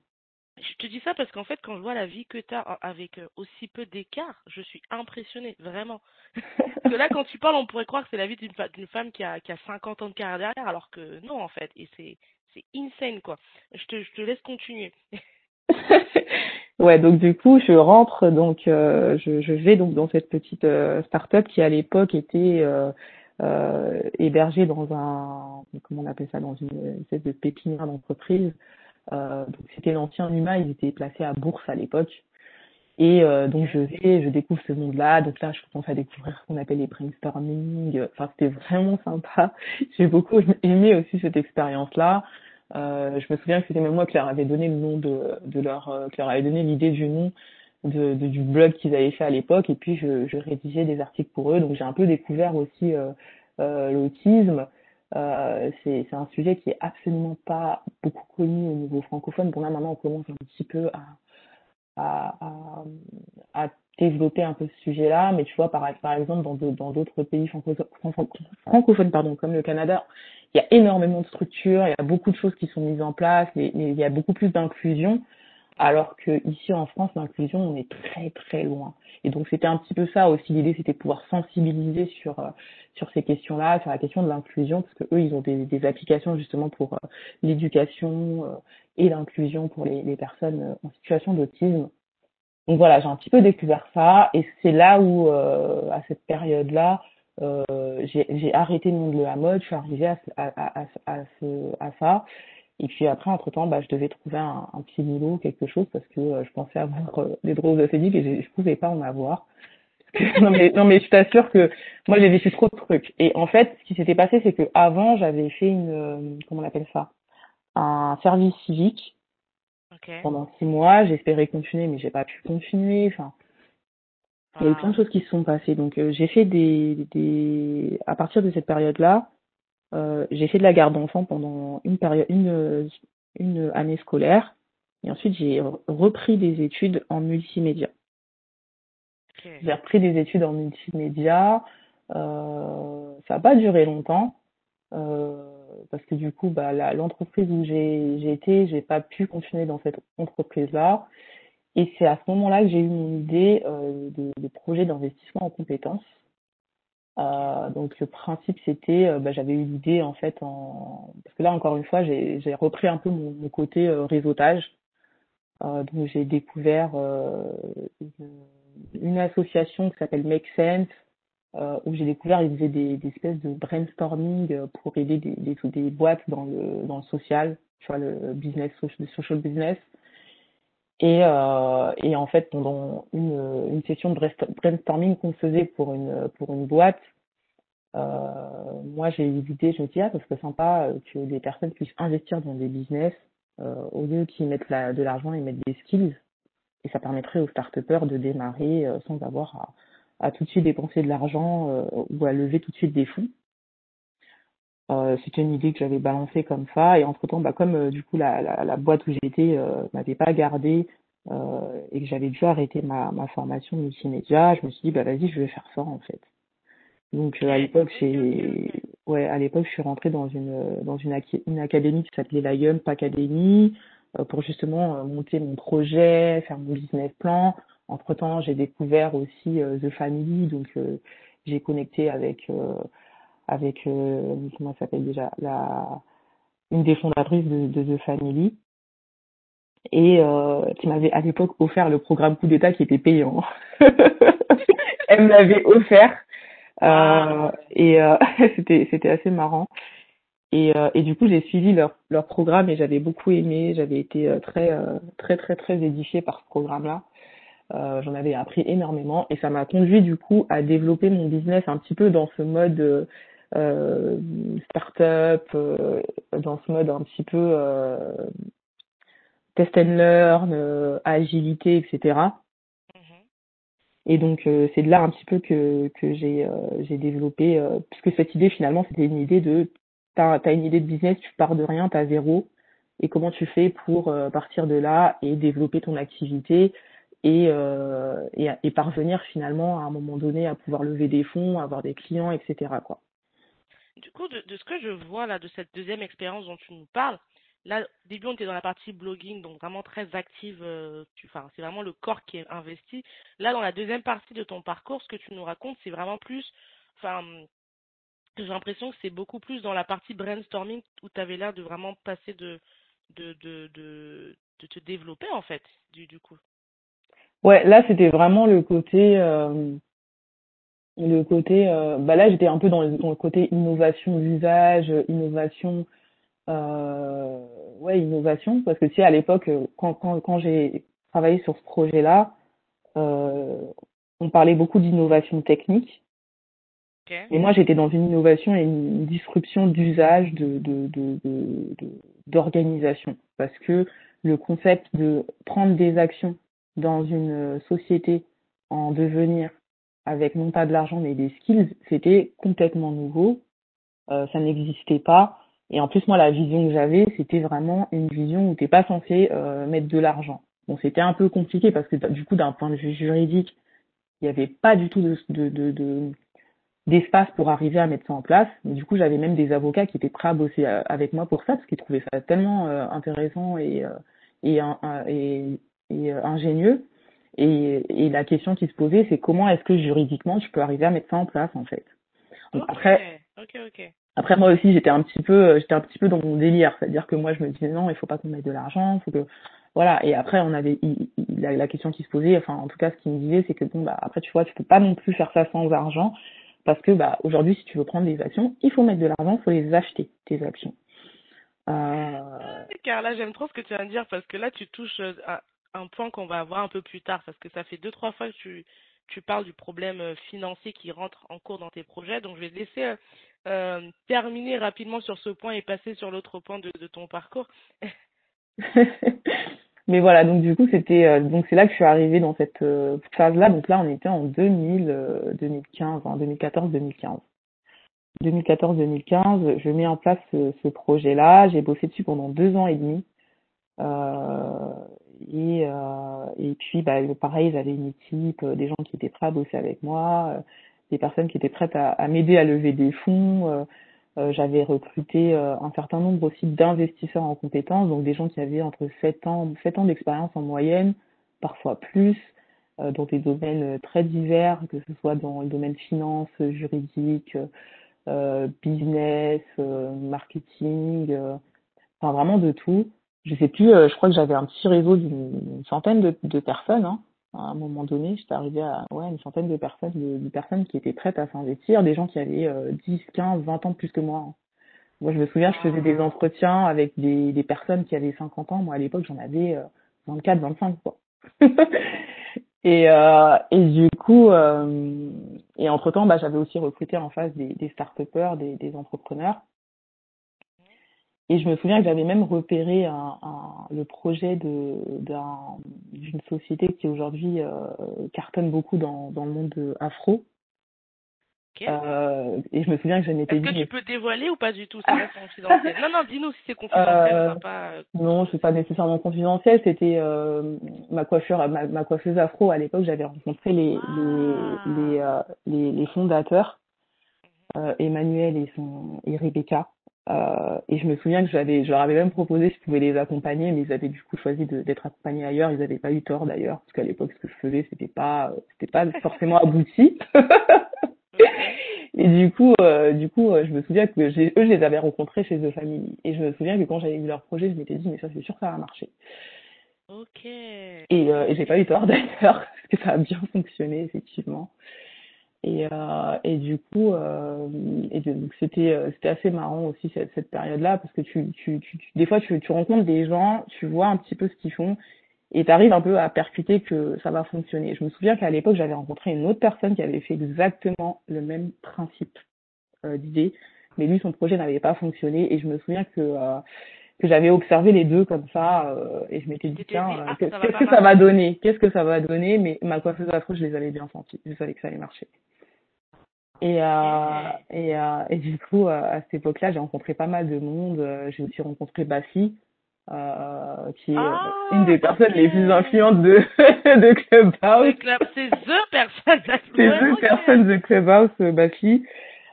Je te dis ça parce qu'en fait, quand je vois la vie que tu as avec aussi peu d'écart, je suis impressionnée, vraiment. [LAUGHS] parce que là, quand tu parles, on pourrait croire que c'est la vie d'une femme qui a, qui a 50 ans de carrière derrière, alors que non, en fait. Et c'est insane, quoi. Je te, laisse continuer. [LAUGHS] ouais, donc du coup, je rentre, donc euh, je, vais donc dans cette petite euh, start-up qui à l'époque était euh, euh, hébergée dans un, comment on appelle ça, dans une espèce de pépinière d'entreprise. Donc c'était l'ancien Numa, ils étaient placés à Bourse à l'époque. Et euh, donc je vais, je découvre ce monde-là. Donc là, je commence à découvrir ce qu'on appelle les brainstorming. Enfin, c'était vraiment sympa. [LAUGHS] J'ai beaucoup aimé aussi cette expérience-là. Euh, je me souviens que c'était même moi qui leur avais donné le nom de, leur, euh, qui leur avait donné l'idée du nom du blog qu'ils avaient fait à l'époque. Et puis je, je rédigeais des articles pour eux. Donc j'ai un peu découvert aussi euh, euh, l'autisme. Euh, c'est un sujet qui est absolument pas beaucoup connu au niveau francophone. Bon là maintenant on commence un petit peu à, à, développer un peu ce sujet-là. Mais tu vois, par, exemple, dans, d'autres pays francophones, pardon, comme le Canada, il y a énormément de structures, il y a beaucoup de choses qui sont mises en place, il y a beaucoup plus d'inclusion. Alors que ici en France, l'inclusion, on est très très loin. Et donc c'était un petit peu ça aussi. L'idée, c'était de pouvoir sensibiliser sur euh, sur ces questions-là, sur la question de l'inclusion, parce que eux, ils ont des, applications justement pour euh, l'éducation euh, et l'inclusion pour les, personnes en situation d'autisme. Donc voilà, j'ai un petit peu découvert ça, et c'est là où, à cette période-là, j'ai arrêté le monde de la mode, je suis arrivée à, à, à, à ça. Et puis après, entre-temps, bah, je devais trouver un, un petit boulot, quelque chose, parce que euh, je pensais avoir euh, des droits acédiques et je pouvais pas en avoir. [LAUGHS] non, mais, non, mais je t'assure que moi, j'ai vécu trop de trucs. Et en fait, ce qui s'était passé, c'est que avant, j'avais fait une, euh, comment on appelle ça, un service civique okay. pendant six mois. J'espérais continuer, mais j'ai pas pu continuer. Enfin, il y a eu plein de ah. choses qui se sont passées. Donc, euh, j'ai fait des, des, à partir de cette période-là, j'ai fait de la garde d'enfants pendant une période, une, une année scolaire. Et ensuite, j'ai repris des études en multimédia. J'ai repris des études en multimédia. Euh, ça n'a pas duré longtemps. Euh, parce que du coup, bah, l'entreprise où j'ai été, j'ai pas pu continuer dans cette entreprise-là. Et c'est à ce moment-là que j'ai eu mon idée euh, de, de projet d'investissement en compétences. Euh, donc le principe c'était, euh, bah, j'avais eu l'idée en fait en parce que là encore une fois j'ai repris un peu mon, côté euh, réseautage. Donc j'ai découvert une, association qui s'appelle Make Sense où j'ai découvert ils faisaient des, espèces de brainstorming pour aider des, des, boîtes dans le dans le social, tu vois le business social, social business. Et, euh, et en fait, pendant une, une session de brainstorming qu'on faisait pour une, pour une boîte, euh, moi j'ai eu je me dis, ah, ça serait sympa que des personnes puissent investir dans des business euh, au lieu qu'ils mettent la, de l'argent, ils mettent des skills. Et ça permettrait aux start de démarrer euh, sans avoir à, à, tout de suite dépenser de l'argent euh, ou à lever tout de suite des fonds. Euh, c'était une idée que j'avais balancée comme ça. Et entre temps bah comme euh, du coup la, la, la, boîte où j'étais euh, m'avait pas gardé euh, et que j'avais dû arrêter ma, ma formation multimédia je me suis dit bah vas-y je vais faire ça en fait. Donc euh, à l'époque j'ai ouais à l'époque je suis rentrée dans une dans une, une académie qui s'appelait la Yump Academy pour justement monter mon projet faire mon business plan. Entre temps j'ai découvert aussi The Family. Donc j'ai connecté avec avec euh, comment s'appelle déjà la une des fondatrices de, de The Family et euh, qui m'avait à l'époque offert le programme coup d'état qui était payant. [LAUGHS] Elle me l'avait offert euh, et euh, [LAUGHS] c'était c'était assez marrant. Et, et du coup j'ai suivi leur leur programme et j'avais beaucoup aimé. J'avais été très très très très édifiée par ce programme là. J'en avais appris énormément et ça m'a conduit du coup à développer mon business un petit peu dans ce mode start-up, euh, dans ce mode un petit peu euh, test and learn, euh, agilité, etc. Mhm. Et donc c'est de là un petit peu que, que j'ai j'ai développé, puisque cette idée finalement c'était une idée de, t'as as une idée de business, tu pars de rien, t'as zéro, et comment tu fais pour partir de là et développer ton activité et, et, et, parvenir finalement à un moment donné à pouvoir lever des fonds, avoir des clients, etc. Quoi. Du coup, de, ce que je vois là, de cette deuxième expérience dont tu nous parles, là, au début, on était dans la partie blogging, donc vraiment très active. Euh, enfin, c'est vraiment le corps qui est investi. Là, dans la deuxième partie de ton parcours, ce que tu nous racontes, c'est vraiment plus. Enfin, j'ai l'impression que c'est beaucoup plus dans la partie brainstorming où tu avais l'air de vraiment passer de, de, de, de, de te développer, en fait, du, du coup. Ouais, là, c'était vraiment le côté. Euh le côté, euh, bah là j'étais un peu dans le, dans le côté innovation d'usage, innovation, euh, ouais innovation, parce que tu sais à l'époque quand quand quand j'ai travaillé sur ce projet-là, euh, on parlait beaucoup d'innovation technique. Okay. Et moi j'étais dans une innovation et une disruption d'usage de de de d'organisation, parce que le concept de prendre des actions dans une société en devenir avec non pas de l'argent mais des skills, c'était complètement nouveau. Euh, ça n'existait pas. Et en plus, moi, la vision que j'avais, c'était vraiment une vision où t'es pas censé euh, mettre de l'argent. Bon, c'était un peu compliqué parce que du coup, d'un point de vue juridique, il n'y avait pas du tout de, de, de, d'espace pour arriver à mettre ça en place. du coup, j'avais même des avocats qui étaient prêts à bosser euh, avec moi pour ça parce qu'ils trouvaient ça tellement intéressant et, ingénieux. Et, et, la question qui se posait, c'est comment est-ce que juridiquement je peux arriver à mettre ça en place en fait? après, après moi aussi j'étais un petit peu, j'étais un petit peu dans mon délire, c'est-à-dire que moi je me disais non, il faut pas qu'on mette de l'argent, faut que voilà. Et après on avait la, la, question qui se posait, enfin en tout cas ce qu'il me disait, c'est que bon bah après tu vois tu peux pas non plus faire ça sans argent parce que bah, aujourd'hui, si tu veux prendre des actions, il faut mettre de l'argent, il faut les acheter, tes actions. Euh... Car là, j'aime trop ce que tu viens de dire parce que là, tu touches euh, à un point qu'on va avoir un peu plus tard parce que ça fait deux, trois fois que tu, tu parles du problème euh, financier qui rentre en cours dans tes projets. Donc, je vais te laisser euh, euh terminer rapidement sur ce point et passer sur l'autre point de, de ton parcours. [LAUGHS] Mais voilà, donc du coup, c'était donc c'est là que je suis arrivée dans cette phase-là. Donc là, on était en 2000, 2015, en 2014-2015. 2014-2015, je mets en place ce, projet-là. J'ai bossé dessus pendant deux ans et demi. Et, euh, et puis, bah, pareil, j'avais une équipe, des gens qui étaient prêts à bosser avec moi, des personnes qui étaient prêtes à, à m'aider à lever des fonds. Euh, j'avais recruté euh, un certain nombre aussi d'investisseurs en compétences, donc des gens qui avaient entre 7 ans, 7 ans d'expérience en moyenne, parfois plus, euh, dans des domaines très divers, que ce soit dans le domaine finance, juridique, business, marketing, enfin vraiment de tout. Je sais plus, je crois que j'avais un petit réseau d'une centaine de, de personnes. Hein à un moment donné, j'étais arrivée à ouais, une centaine de personnes, de, personnes qui étaient prêtes à s'investir, des gens qui avaient 10, 15, 20 ans plus que moi. Hein. Moi, je me souviens, je faisais des ah. entretiens avec des, des personnes qui avaient 50 ans. Moi, à l'époque, j'en avais 24, euh, 25, quoi. [LAUGHS] et, euh, et du coup, euh, et entre-temps, bah, j'avais aussi recruté en face des, des start-upers, des, des entrepreneurs. Et je me souviens que j'avais même repéré un, un, le projet de d'une société qui aujourd'hui euh, cartonne beaucoup dans, dans le monde afro. Euh, et je me souviens que je m'étais dit. Est-ce que tu peux dévoiler ou pas du tout? C'est confidentiel. [LAUGHS] non, non, dis-nous si c'est confidentiel. Euh, pas... Euh. Non, c'est pas nécessairement confidentiel. C'était euh, ma coiffure, ma, ma, coiffeuse afro à l'époque. J'avais rencontré les ah. les les, euh, les, les fondateurs, Emmanuel et son et Rebecca. Euh, et je me souviens que j'avais, je leur avais même proposé si je pouvais les accompagner, mais ils avaient du coup choisi d'être accompagnés ailleurs. Ils n'avaient pas eu tort d'ailleurs, parce qu'à l'époque, ce que je faisais, c'était pas, c'était pas forcément abouti. [LAUGHS] et du coup, euh, du coup, euh, je me souviens que eux, je les avais rencontrés chez The Family. Et je me souviens que quand j'avais vu leur projet, je m'étais dit, mais ça, c'est sûr que ça va marcher. Ok. Et, euh, et j'ai pas eu tort [LAUGHS] d'ailleurs, parce que ça a bien fonctionné, effectivement. Et, euh, et du coup, euh, donc c'était euh, c'était assez marrant aussi cette, cette période-là parce que tu, tu, tu, des fois tu, tu rencontres des gens, tu vois un petit peu ce qu'ils font et tu arrives un peu à percuter que ça va fonctionner. Je me souviens qu'à l'époque j'avais rencontré une autre personne qui avait fait exactement le même principe euh, d'idée, mais lui son projet n'avait pas fonctionné et je me souviens que euh, que j'avais observé les deux comme ça euh, et je m'étais dit tiens ah, qu'est-ce que ça va donner? Qu'est-ce que ça va donner? Mais ma coiffeuse afro je les avais bien sentis je savais que ça allait marcher et, euh, et, euh, et du coup, euh, à cette époque-là, j'ai rencontré pas mal de monde. Euh, j'ai aussi rencontré Bassi, euh, qui est ah, une des personnes les plus influentes de, [LAUGHS] de Clubhouse. C'est The personne. C'est The personne de Clubhouse, Bassi.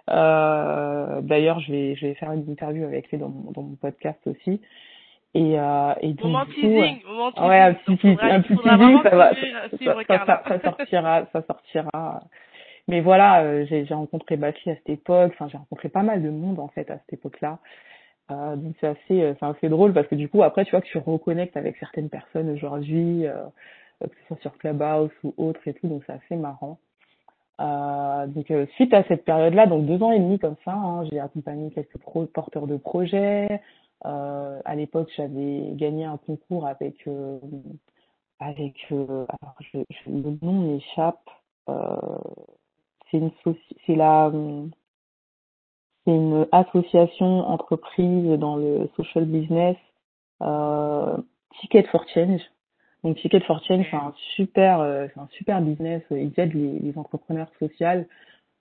Euh, D'ailleurs, je vais, je vais faire une interview avec lui dans mon, dans mon podcast aussi. Et, euh, et donc, moment teasing, moment teasing. Ouais, un petit, faudra, un petit teasing, ça va, ça, ça, ça, sortira, ça sortira mais voilà, euh, j'ai rencontré Bachi à cette époque. Enfin, j'ai rencontré pas mal de monde en fait à cette époque-là. Euh, donc c'est assez, euh, c'est assez drôle parce que du coup après tu vois que tu reconnectes avec certaines personnes aujourd'hui, euh, que ce soit sur Clubhouse ou autre et tout, donc c'est assez marrant. Euh, donc suite à cette période-là, donc deux ans et demi comme ça, hein, j'ai accompagné quelques porteurs de projets. à l'époque, j'avais gagné un concours avec avec alors je, je, le nom m'échappe c'est une c'est la c'est une association entreprise dans le social business euh, Ticket for Change. Donc Ticket for Change c'est un super euh, c'est un super business. Ils aident les, les entrepreneurs sociaux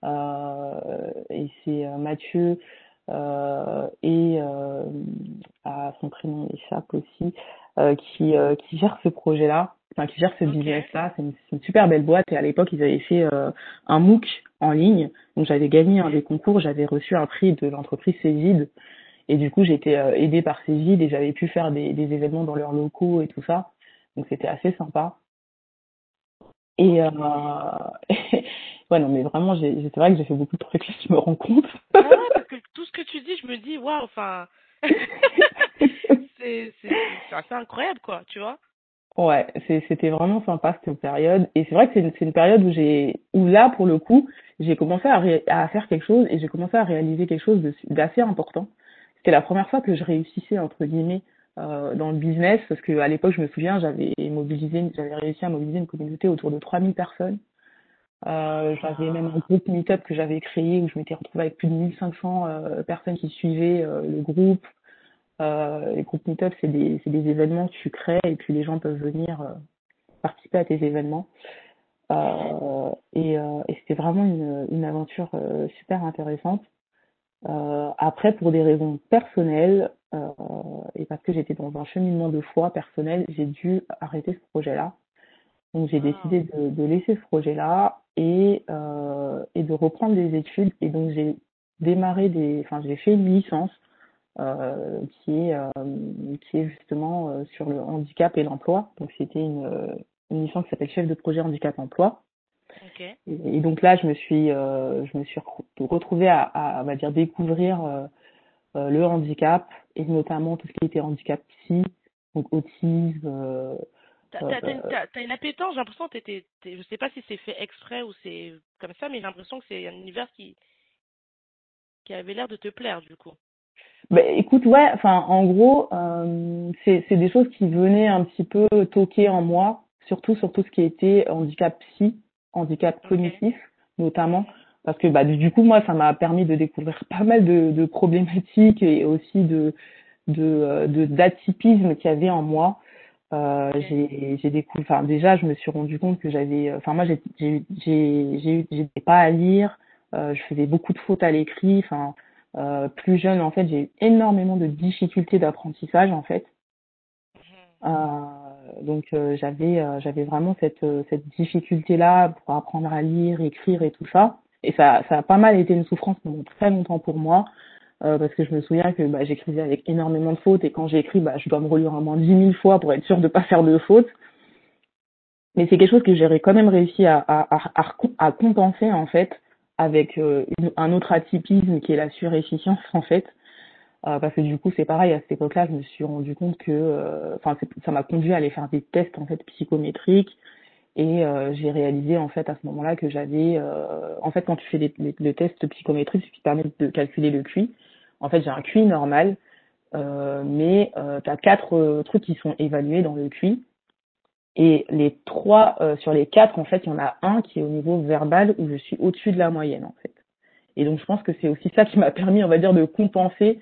euh, et c'est euh, Mathieu euh, et à son prénom échappe aussi qui, qui gère ce projet-là, enfin qui gère ce business-là. C'est une, super belle boîte et à l'époque ils avaient fait un MOOC en ligne. Donc j'avais gagné un des concours, j'avais reçu un prix de l'entreprise Cégide et du coup j'étais aidée par Cégide et j'avais pu faire des, des événements dans leurs locaux et tout ça. Donc c'était assez sympa. Et euh, [LAUGHS] ouais, non, mais vraiment, c'est vrai que j'ai fait beaucoup de trucs là, je me rends compte. ah [LAUGHS] parce que tout ce que tu dis, je me dis, waouh, enfin, [LAUGHS] c'est assez incroyable, quoi, tu vois. Ouais, c'était vraiment sympa cette période. Et c'est vrai que c'est une, une, période où j'ai, où là, pour le coup, j'ai commencé à, à faire quelque chose et j'ai commencé à réaliser quelque chose d'assez important. C'était la première fois que je réussissais, entre guillemets, dans le business parce que à l'époque je me souviens j'avais mobilisé j'avais réussi à mobiliser une communauté autour de 3000 personnes. Euh, j'avais même un groupe Meetup que j'avais créé où je m'étais retrouvée avec plus de 1500 euh, personnes qui suivaient euh, le groupe. Euh, les groupes Meetup c'est des c'est des événements que tu crées et puis les gens peuvent venir participer à tes événements. Et, et c'était vraiment une, une aventure super intéressante. Euh, après, pour des raisons personnelles euh, et parce que j'étais dans un cheminement de foi personnel, j'ai dû arrêter ce projet-là. Donc j'ai ah. décidé de, de, laisser ce projet-là et, euh, et de reprendre des études. Et donc j'ai démarré des, enfin j'ai fait une licence euh, qui est qui est justement sur le handicap et l'emploi. Donc c'était une, une licence qui s'appelle chef de projet handicap emploi. Et, donc là, je me suis, je me suis retrouvée à, à, dire, découvrir euh, euh, le handicap et notamment tout ce qui était handicap psy, donc autisme. Euh, T'as une appétence, j'ai l'impression que t'étais, je sais pas si c'est fait exprès ou c'est comme ça, mais j'ai l'impression que c'est un univers qui, qui avait l'air de te plaire du coup. Bah, écoute, ouais, enfin, en gros, euh, c'est des choses qui venaient un petit peu toquer en moi, surtout sur tout ce qui était handicap psy handicap cognitif notamment parce que bah du coup moi ça m'a permis de découvrir pas mal de, de problématiques et aussi de de d'atypisme qu'il y avait en moi euh, j'ai j'ai découvert enfin déjà je me suis rendu compte que j'avais enfin moi j'ai j'ai j'ai j'étais pas à lire euh, je faisais beaucoup de fautes à l'écrit enfin euh, plus jeune en fait j'ai eu énormément de difficultés d'apprentissage en fait mhm. euh, donc euh, j'avais euh, j'avais vraiment cette euh, cette difficulté là pour apprendre à lire, écrire et tout ça. Et ça ça a pas mal été une souffrance pendant très longtemps pour moi. parce que je me souviens que bah, j'écrivais avec énormément de fautes et quand j'écris, bah, je dois me relire au moins dix mille fois pour être sûr de pas faire de fautes. Mais c'est quelque chose que j'ai quand même réussi à, à, à, compenser en fait avec un autre atypisme qui est la surefficience en fait. Euh, parce que du coup c'est pareil à cette époque-là je me suis rendu compte que euh, enfin ça m'a conduit à aller faire des tests en fait psychométriques et euh, j'ai réalisé en fait à ce moment-là que j'avais en fait quand tu fais les, les, tests psychométriques ce qui permet de calculer le QI en fait j'ai un QI normal mais tu as quatre trucs qui sont évalués dans le QI. Et les trois sur les quatre en fait il y en a un qui est au niveau verbal où je suis au-dessus de la moyenne en fait. Et donc je pense que c'est aussi ça qui m'a permis on va dire de compenser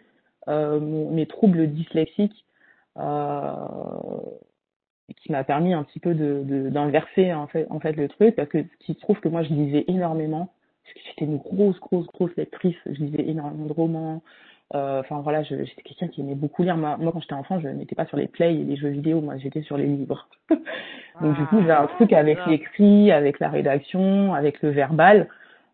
euh, mes troubles dyslexiques euh, qui m'a permis un petit peu de d'inverser en fait en fait le truc parce que ce qui se trouve que moi je lisais énormément parce que j'étais une grosse grosse grosse lectrice je lisais énormément de romans euh, enfin voilà j'étais quelqu'un qui aimait beaucoup lire moi, quand j'étais enfant je n'étais pas sur les plays et les jeux vidéo moi j'étais sur les livres [LAUGHS] donc du coup j'ai un truc avec ah. l'écrit avec la rédaction avec le verbal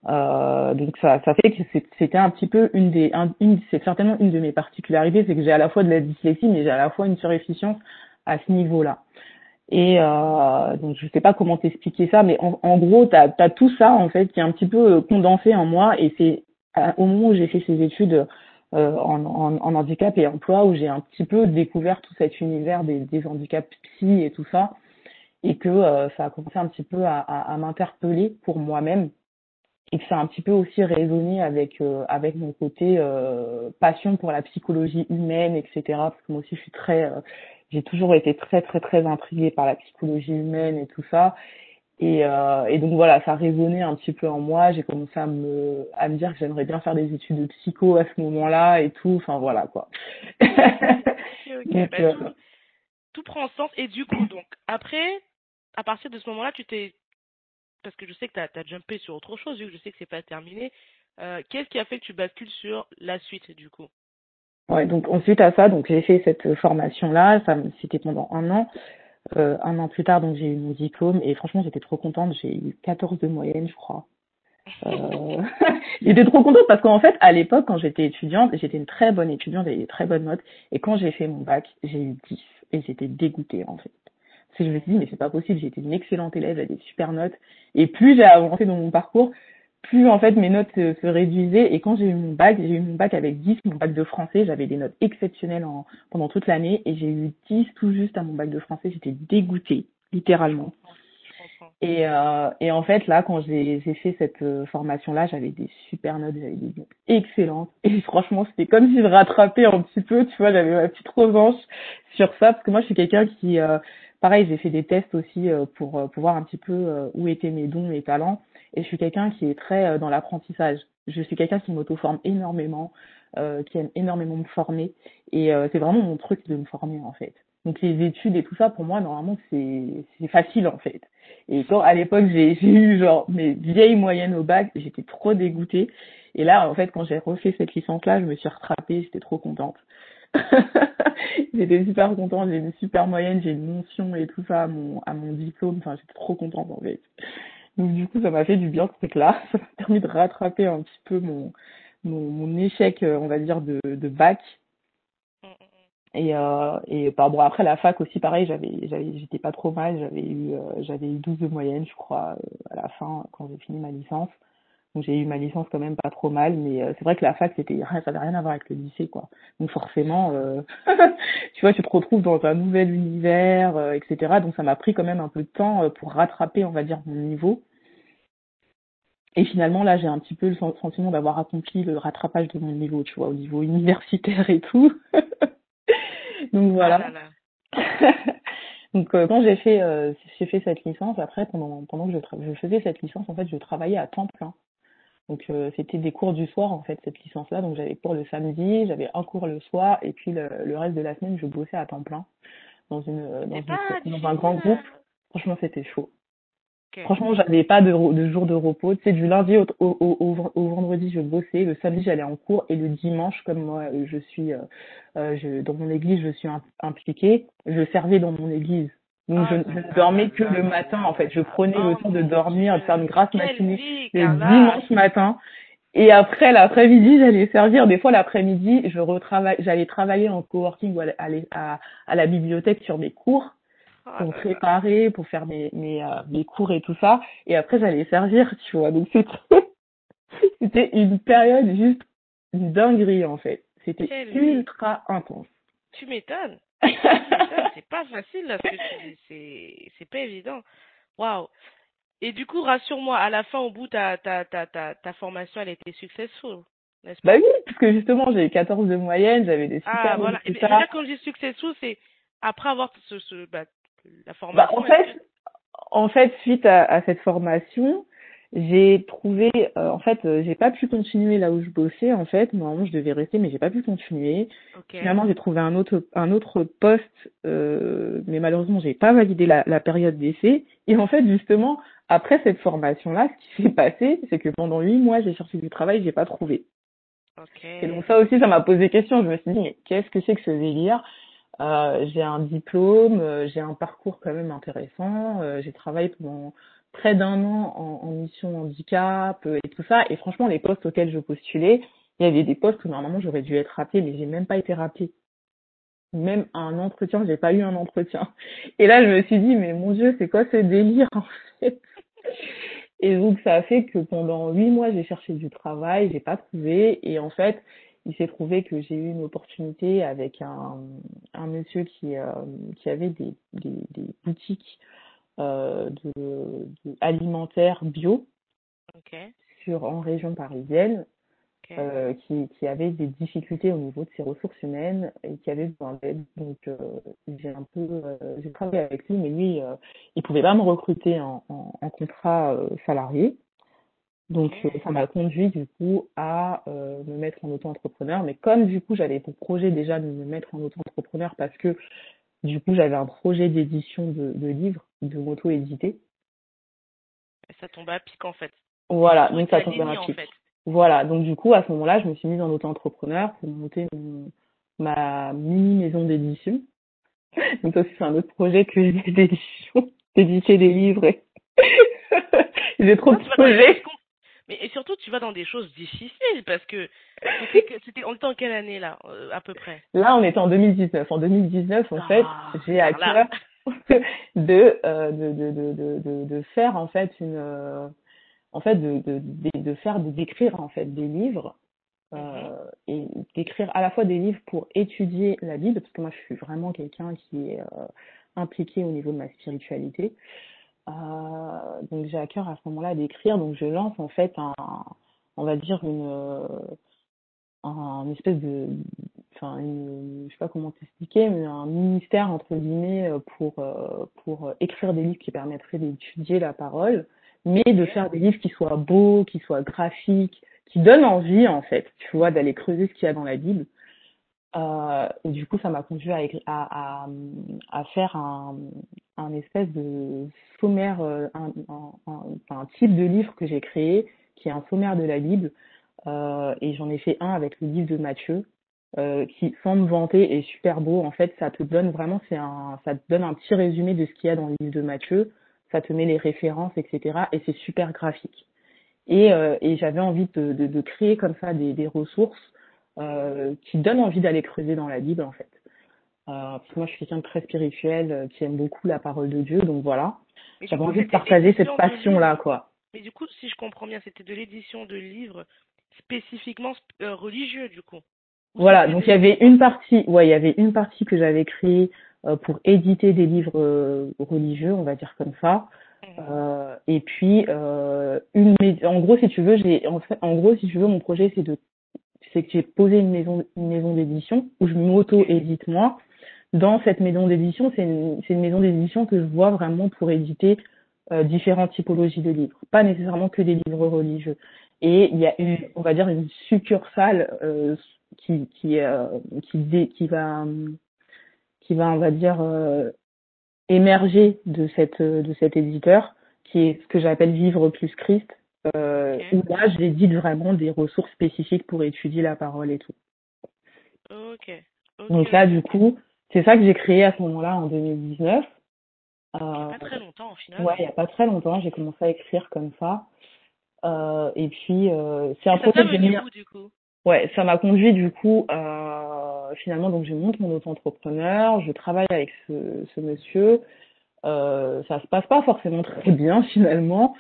euh, donc ça, ça fait que c'était un petit peu une des, une, c'est certainement une de mes particularités, c'est que j'ai à la fois de la dyslexie, mais j'ai à la fois une surefficience à ce niveau-là. Et euh, donc je sais pas comment t'expliquer ça, mais en, en gros, tu as, tout ça en fait qui est un petit peu euh, condensé en moi, et c'est au moment où j'ai fait ces études euh, en, en, en, handicap et emploi où j'ai un petit peu découvert tout cet univers des, des handicaps psy et tout ça, et que euh, ça a commencé un petit peu à, à, à m'interpeller pour moi-même et que ça a un petit peu aussi résonné avec euh, avec mon côté euh, passion pour la psychologie humaine, etc. Parce que moi aussi je suis très, j'ai toujours été très très très intriguée par la psychologie humaine et tout ça. Et, et donc voilà, ça résonnait un petit peu en moi. J'ai commencé à me à me dire que j'aimerais bien faire des études de psycho à ce moment-là et tout. Enfin voilà quoi. [LAUGHS] donc, bah, tout, tout prend sens. Et du coup donc après, à partir de ce moment-là, tu t'es parce que je sais que tu as, as, jumpé sur autre chose, vu que je sais que c'est pas terminé. Euh, Qu'est-ce qui a fait que tu bascules sur la suite, du coup? Ouais, donc ensuite à ça, donc j'ai fait cette formation-là, ça c'était pendant un an. Euh, un an plus tard, donc j'ai eu mon diplôme et franchement j'étais trop contente. J'ai eu 14 de moyenne, je crois. Euh... [LAUGHS] j'étais trop contente parce qu'en fait à l'époque quand j'étais étudiante, j'étais une très bonne étudiante, j'avais des très bonnes notes et quand j'ai fait mon bac, j'ai eu 10 et j'étais dégoûtée en fait. Parce que je me suis dit mais c'est pas possible, j'étais une excellente élève, j'avais des super notes et plus j'ai avancé dans mon parcours, plus en fait mes notes se, réduisaient et quand j'ai eu mon bac, j'ai eu mon bac avec 10, mon bac de français, j'avais des notes exceptionnelles en, pendant toute l'année et j'ai eu 10 tout juste à mon bac de français, j'étais dégoûtée, littéralement. Et, euh, et en fait, là, quand j'ai fait cette euh, formation-là, j'avais des super notes, j'avais des notes excellentes. Et franchement, c'était comme si je rattrapais un petit peu, tu vois, j'avais ma petite revanche sur ça, parce que moi, je suis quelqu'un qui, euh, pareil, j'ai fait des tests aussi euh, pour, euh, pour voir un petit peu euh, où étaient mes dons, mes talents. Et je suis quelqu'un qui est très dans l'apprentissage. Je suis quelqu'un qui m'auto-forme énormément, qui aime énormément me former. Et c'est vraiment mon truc de me former, en fait. Donc les études et tout ça, pour moi, normalement, c'est facile, en fait. Et quand à l'époque [LAUGHS] j'ai eu genre mes vieilles moyennes au bac, j'étais trop dégoûtée. Et là, en fait, quand j'ai refait cette licence-là, je me suis rattrapée, j'étais trop contente. [LAUGHS] j'étais super contente, j'ai une super moyenne, j'ai une mention et tout ça à mon, à mon diplôme. Enfin, j'étais trop contente en fait. Donc du coup, ça m'a fait du bien ce truc-là. [LAUGHS] Ça m'a permis de rattraper un petit peu mon, mon, mon échec, on va dire, de, de bac. Et, euh, et bah, bon, après la fac aussi, pareil, j'avais, j'étais pas trop mal, j'avais eu, euh, j'avais eu 12 de moyenne, je crois, euh, à la fin, quand j'ai fini ma licence. Donc j'ai eu ma licence quand même pas trop mal, mais euh, c'est vrai que la fac, c'était, ça avait rien à voir avec le lycée, quoi. Donc forcément, euh, [LAUGHS] tu vois, tu te retrouves dans un nouvel univers, euh, etc. Donc ça m'a pris quand même un peu de temps pour rattraper, on va dire, mon niveau. Et finalement, là, j'ai un petit peu le sentiment d'avoir accompli le rattrapage de mon niveau, tu vois, au niveau universitaire et tout. [LAUGHS] Donc voilà. Ah [LAUGHS] Donc euh, quand j'ai fait euh, j'ai fait cette licence, après pendant pendant que je, je faisais cette licence, en fait, je travaillais à temps plein. Donc euh, c'était des cours du soir en fait cette licence là. Donc j'avais cours le samedi, j'avais un cours le soir et puis le, le, reste de la semaine je bossais à temps plein dans une dans, une, dans un grand groupe. Franchement c'était chaud. Okay. Franchement, j'avais pas de, de jour de repos. Tu sais, du lundi au, au, au, au, vendredi, je bossais. Le samedi, j'allais en cours. Et le dimanche, comme moi, je suis euh, euh, je, dans mon église, je suis impliquée. Je servais dans mon église. Donc, ah, je, je ne dormais que le matin, en fait. Je prenais oh, le temps de dormir, de faire une grasse matinée vie, le dimanche matin. Et après, l'après-midi, j'allais servir. Des fois, l'après-midi, je retravaille, j'allais travailler en coworking ou aller à, à la bibliothèque sur mes cours pour préparer, pour faire mes, mes, euh, mes cours et tout ça. Et après, j'allais servir, [LAUGHS] tu vois. Donc, c'était, [LAUGHS] c'était une période juste dinguerie, en fait. C'était ultra intense. [LAUGHS] Tu m'étonnes. c'est pas facile, là, ce que tu dis. C'est, c'est pas évident. Waouh. Et du coup, rassure-moi, à la fin, au bout, ta, ta, ta, ta, ta formation, elle était successful. N'est-ce pas? Bah oui, parce que justement, j'ai eu 14 de moyenne, j'avais des super Ah, voilà. Et bien, quand je dis successful, c'est après avoir ce, ce, bah, la formation bah, en fait, en fait, suite à, à cette formation, j'ai trouvé, euh, en fait, euh, j'ai pas pu continuer là où je bossais. En fait, normalement, je devais rester, mais j'ai pas pu continuer. Okay. Finalement, j'ai trouvé un autre, un autre poste, euh, mais malheureusement, j'ai pas validé la, la période d'essai. Et en fait, justement, après cette formation-là, ce qui s'est passé, c'est que pendant huit mois, j'ai cherché du travail, j'ai pas trouvé. Okay. Et donc ça aussi, ça m'a posé question. Je me suis dit, mais qu'est-ce que c'est que ce délire? J'ai un diplôme, euh, j'ai un parcours quand même intéressant. Euh, j'ai travaillé pendant près d'un an en, en, mission handicap et tout ça. Et franchement, les postes auxquels je postulais, il y avait des postes où normalement j'aurais dû être rappelée, mais j'ai même pas été rappelée. Même un entretien, j'ai pas eu un entretien. Et là, je me suis dit, mais mon Dieu, c'est quoi ce délire en fait? Et donc, ça a fait que pendant huit mois, j'ai cherché du travail, j'ai pas trouvé. Et en fait, il s'est trouvé que j'ai eu une opportunité avec un, un monsieur qui, euh, qui avait des, des, des boutiques euh, de, de, alimentaires bio okay. sur, en région parisienne, okay. euh, qui, qui avait des difficultés au niveau de ses ressources humaines et qui avait besoin d'aide. Donc j'ai un peu j'ai travaillé avec lui, mais lui il pouvait pas me recruter en, en, en contrat salarié. Donc euh, ça m'a conduit du coup à euh, me mettre en auto-entrepreneur. Mais comme du coup j'avais pour projet déjà de me mettre en auto-entrepreneur parce que du coup j'avais un projet d'édition de, de livres, de m'auto-éditer. Ça tombait à pic en fait. Voilà, donc ça tombait à pic. En fait. Voilà, donc du coup à ce moment-là je me suis mise en auto-entrepreneur pour monter mon, ma mini maison d'édition. [LAUGHS] Donc ça aussi c'est un autre projet que j'ai [LAUGHS] d'édition, d'éditer des livres. [LAUGHS] j'ai trop de projets. Mais et surtout, tu vas dans des choses difficiles parce que c'était en temps quelle année là, euh, à peu près? Là, on est en 2019. En 2019, en fait, ah, j'ai à cœur [LAUGHS] de, euh, de, de, de, de, de, faire en fait une, euh, en fait, de, de, de, faire, d'écrire en fait des livres euh, et d'écrire à la fois des livres pour étudier la Bible, parce que moi je suis vraiment quelqu'un qui est impliqué au niveau de ma spiritualité. Euh, donc j'ai à cœur à ce moment-là d'écrire, donc je lance en fait un, on va dire une, un espèce de, enfin, je sais pas comment t'expliquer, mais un ministère entre guillemets pour pour écrire des livres qui permettraient d'étudier la parole, mais de faire des livres qui soient beaux, qui soient graphiques, qui donne envie en fait, tu vois, d'aller creuser ce qu'il y a dans la Bible. Euh, et du coup, ça m'a conduit à, à, à, faire un, un espèce de sommaire, euh, un, un, un, type de livre que j'ai créé, qui est un sommaire de la Bible. Euh, et j'en ai fait un avec le livre de Matthieu, euh, qui, sans me vanter, est super beau. En fait, ça te donne vraiment, c'est un, ça te donne un petit résumé de ce qu'il y a dans le livre de Matthieu. Ça te met les références, etc. Et c'est super graphique. Et, euh, et j'avais envie de, de, de, créer comme ça des, des ressources qui donnent envie d'aller creuser dans la Bible en fait. Euh, parce que moi je suis quelqu'un de très spirituel euh, qui aime beaucoup la parole de Dieu, donc voilà. J'avais envie de partager cette passion là quoi. Mais du coup, si je comprends bien, c'était de l'édition de livres spécifiquement euh, religieux du coup. Voilà, donc il y avait une partie, ouais, il y avait une partie que j'avais créée euh, pour éditer des livres religieux, on va dire comme ça. Euh, et puis euh, une en gros si tu veux j'ai en, fait, en gros si tu veux mon projet c'est de c'est que j'ai posé une maison une maison d'édition où je m'auto édite moi. Dans cette maison d'édition c'est une une maison d'édition que je vois vraiment pour éditer euh, différentes typologies de livres. Pas nécessairement que des livres religieux. Et il y a une on va dire une succursale euh, qui qui euh, qui, qui va qui va on va dire euh, émergé de cette de cet éditeur qui est ce que j'appelle Vivre plus Christ euh, okay. où là j'édite vraiment des ressources spécifiques pour étudier la parole et tout. Okay. Donc là du coup c'est ça que j'ai créé à ce moment-là en 2019. Euh, pas très longtemps au final. Ouais, il y a pas très longtemps, j'ai commencé à écrire comme ça. Euh, et puis euh, c'est un projet que j'ai mis. Du coup? Ouais, ça m'a conduit du coup à finalement, donc je monte mon auto-entrepreneur, je travaille avec ce, ce monsieur. Euh, ça se passe pas forcément très bien [LAUGHS] finalement.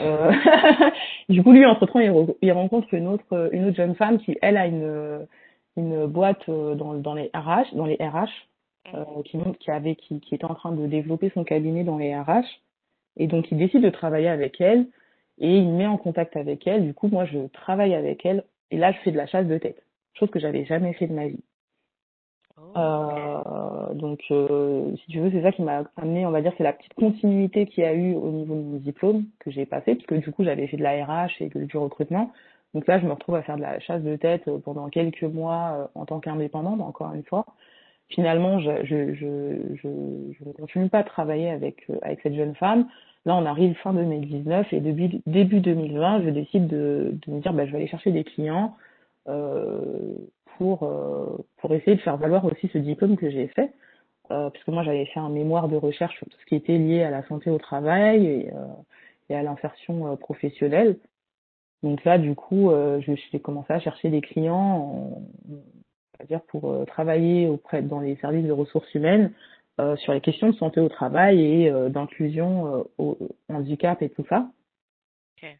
Euh, [LAUGHS] du coup, lui, entre-temps, il, re il, rencontre une autre, une autre jeune femme qui, elle, a une, une boîte euh, dans, dans les RH, dans les RH, euh, qui, qui avait, qui, qui était en train de développer son cabinet dans les RH. Et donc, il décide de travailler avec elle et il met en contact avec elle. Du coup, moi, je travaille avec elle et là, je fais de la chasse de tête, chose que j'avais jamais fait de ma vie. Euh, donc, euh, si tu veux, c'est ça qui m'a amené, on va dire, c'est la petite continuité qu'il y a eu au niveau de mon diplôme que j'ai passé, puisque du coup, j'avais fait de la RH et du recrutement. Donc là, je me retrouve à faire de la chasse de tête pendant quelques mois euh, en tant qu'indépendante, encore une fois. Finalement, je, je, je, je, ne continue pas à travailler avec, euh, avec cette jeune femme. Là, on arrive fin 2019 et début, début 2020, je décide de, de me dire, bah, je vais aller chercher des clients. Euh, pour, euh, pour essayer de faire valoir aussi ce diplôme que j'ai fait. Euh, puisque moi j'avais fait un mémoire de recherche sur tout ce qui était lié à la santé au travail et, euh, et à l'insertion professionnelle. Donc là, du coup, euh, j'ai commencé à chercher des clients, c'est-à-dire pour euh, travailler auprès dans les services de ressources humaines euh, sur les questions de santé au travail et d'inclusion au handicap et tout ça. Okay.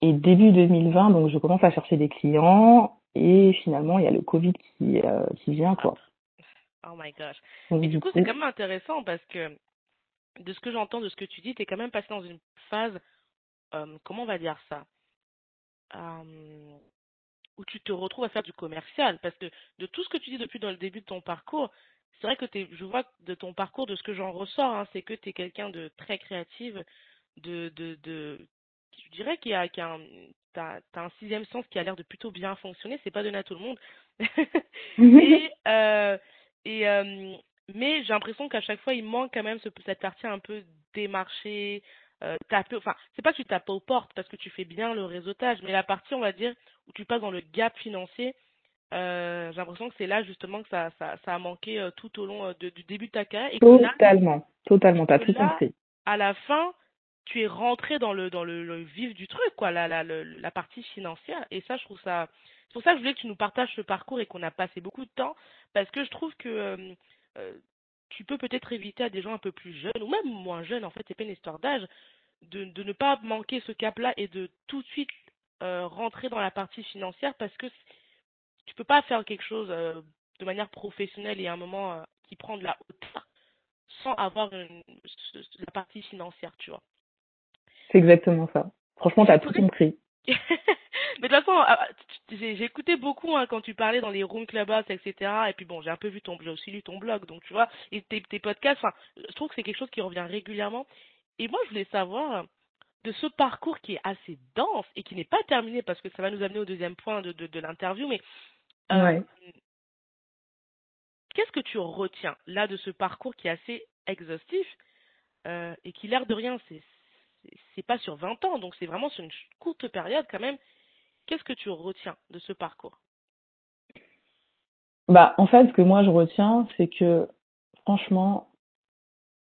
Et début 2020, donc je commence à chercher des clients et finalement, il y a le Covid qui, euh, qui vient, quoi. Oh my gosh. Donc, du coup, coup c'est quand même intéressant parce que de ce que j'entends, de ce que tu dis, tu es quand même passé dans une phase, euh, comment on va dire ça euh, Où tu te retrouves à faire du commercial. Parce que de tout ce que tu dis depuis dans le début de ton parcours, c'est vrai que es, je vois de ton parcours, de ce que j'en ressors, hein, c'est que tu es quelqu'un de très créative, de, de, de, je dirais qu'il y a, qu y a un, t'as as un sixième sens qui a l'air de plutôt bien fonctionner. C'est pas donné à tout le monde. [LAUGHS] et euh, et euh, mais j'ai l'impression qu'à chaque fois il manque quand même ce, cette partie un peu démarcher, euh, taper. Enfin, c'est pas que tu tapes aux portes parce que tu fais bien le réseautage, mais la partie on va dire où tu passes dans le gap financier. j'ai l'impression que c'est là justement que ça, ça, ça a manqué tout au long de, du début de ta carrière. Et que là, Totalement, totalement, t'as tout compris. à la fin, tu es rentré dans le dans le, vif du truc, quoi, la, la, partie financière. Et ça, je trouve ça. C'est pour ça que je voulais que tu nous partages ce parcours et qu'on a passé beaucoup de temps, parce que je trouve que euh, euh, tu peux peut-être éviter à des gens un peu plus jeunes ou même moins jeunes. En fait, c'est pas une histoire d'âge, de de ne pas manquer ce cap-là et de tout de suite euh, rentrer dans la partie financière, parce que tu peux pas faire quelque chose de manière professionnelle et à un moment qui prend de la hauteur sans avoir une, la partie financière, tu vois. C'est exactement ça. Franchement, t'as tout compris. [LAUGHS] Mais de toute façon, ah, tu- j'ai écouté beaucoup hein, quand tu parlais dans les room clubhouse, etc. Et puis bon, j'ai un peu vu ton, j'ai aussi lu ton blog, donc tu vois, et tes, tes podcasts. Enfin, je trouve que c'est quelque chose qui revient régulièrement. Et moi, je voulais savoir euh, de ce parcours qui est assez dense et qui n'est pas terminé parce que ça va nous amener au deuxième point de, de, de l'interview. Mais euh, Ouais. qu'est-ce que tu retiens là de ce parcours qui est assez exhaustif euh, et qui l'air de rien, c'est c'est- pas sur 20 ans, donc c'est vraiment sur une courte période quand même. Qu'est-ce que tu retiens de ce parcours? Bah, en fait, ce que moi je retiens, c'est que franchement,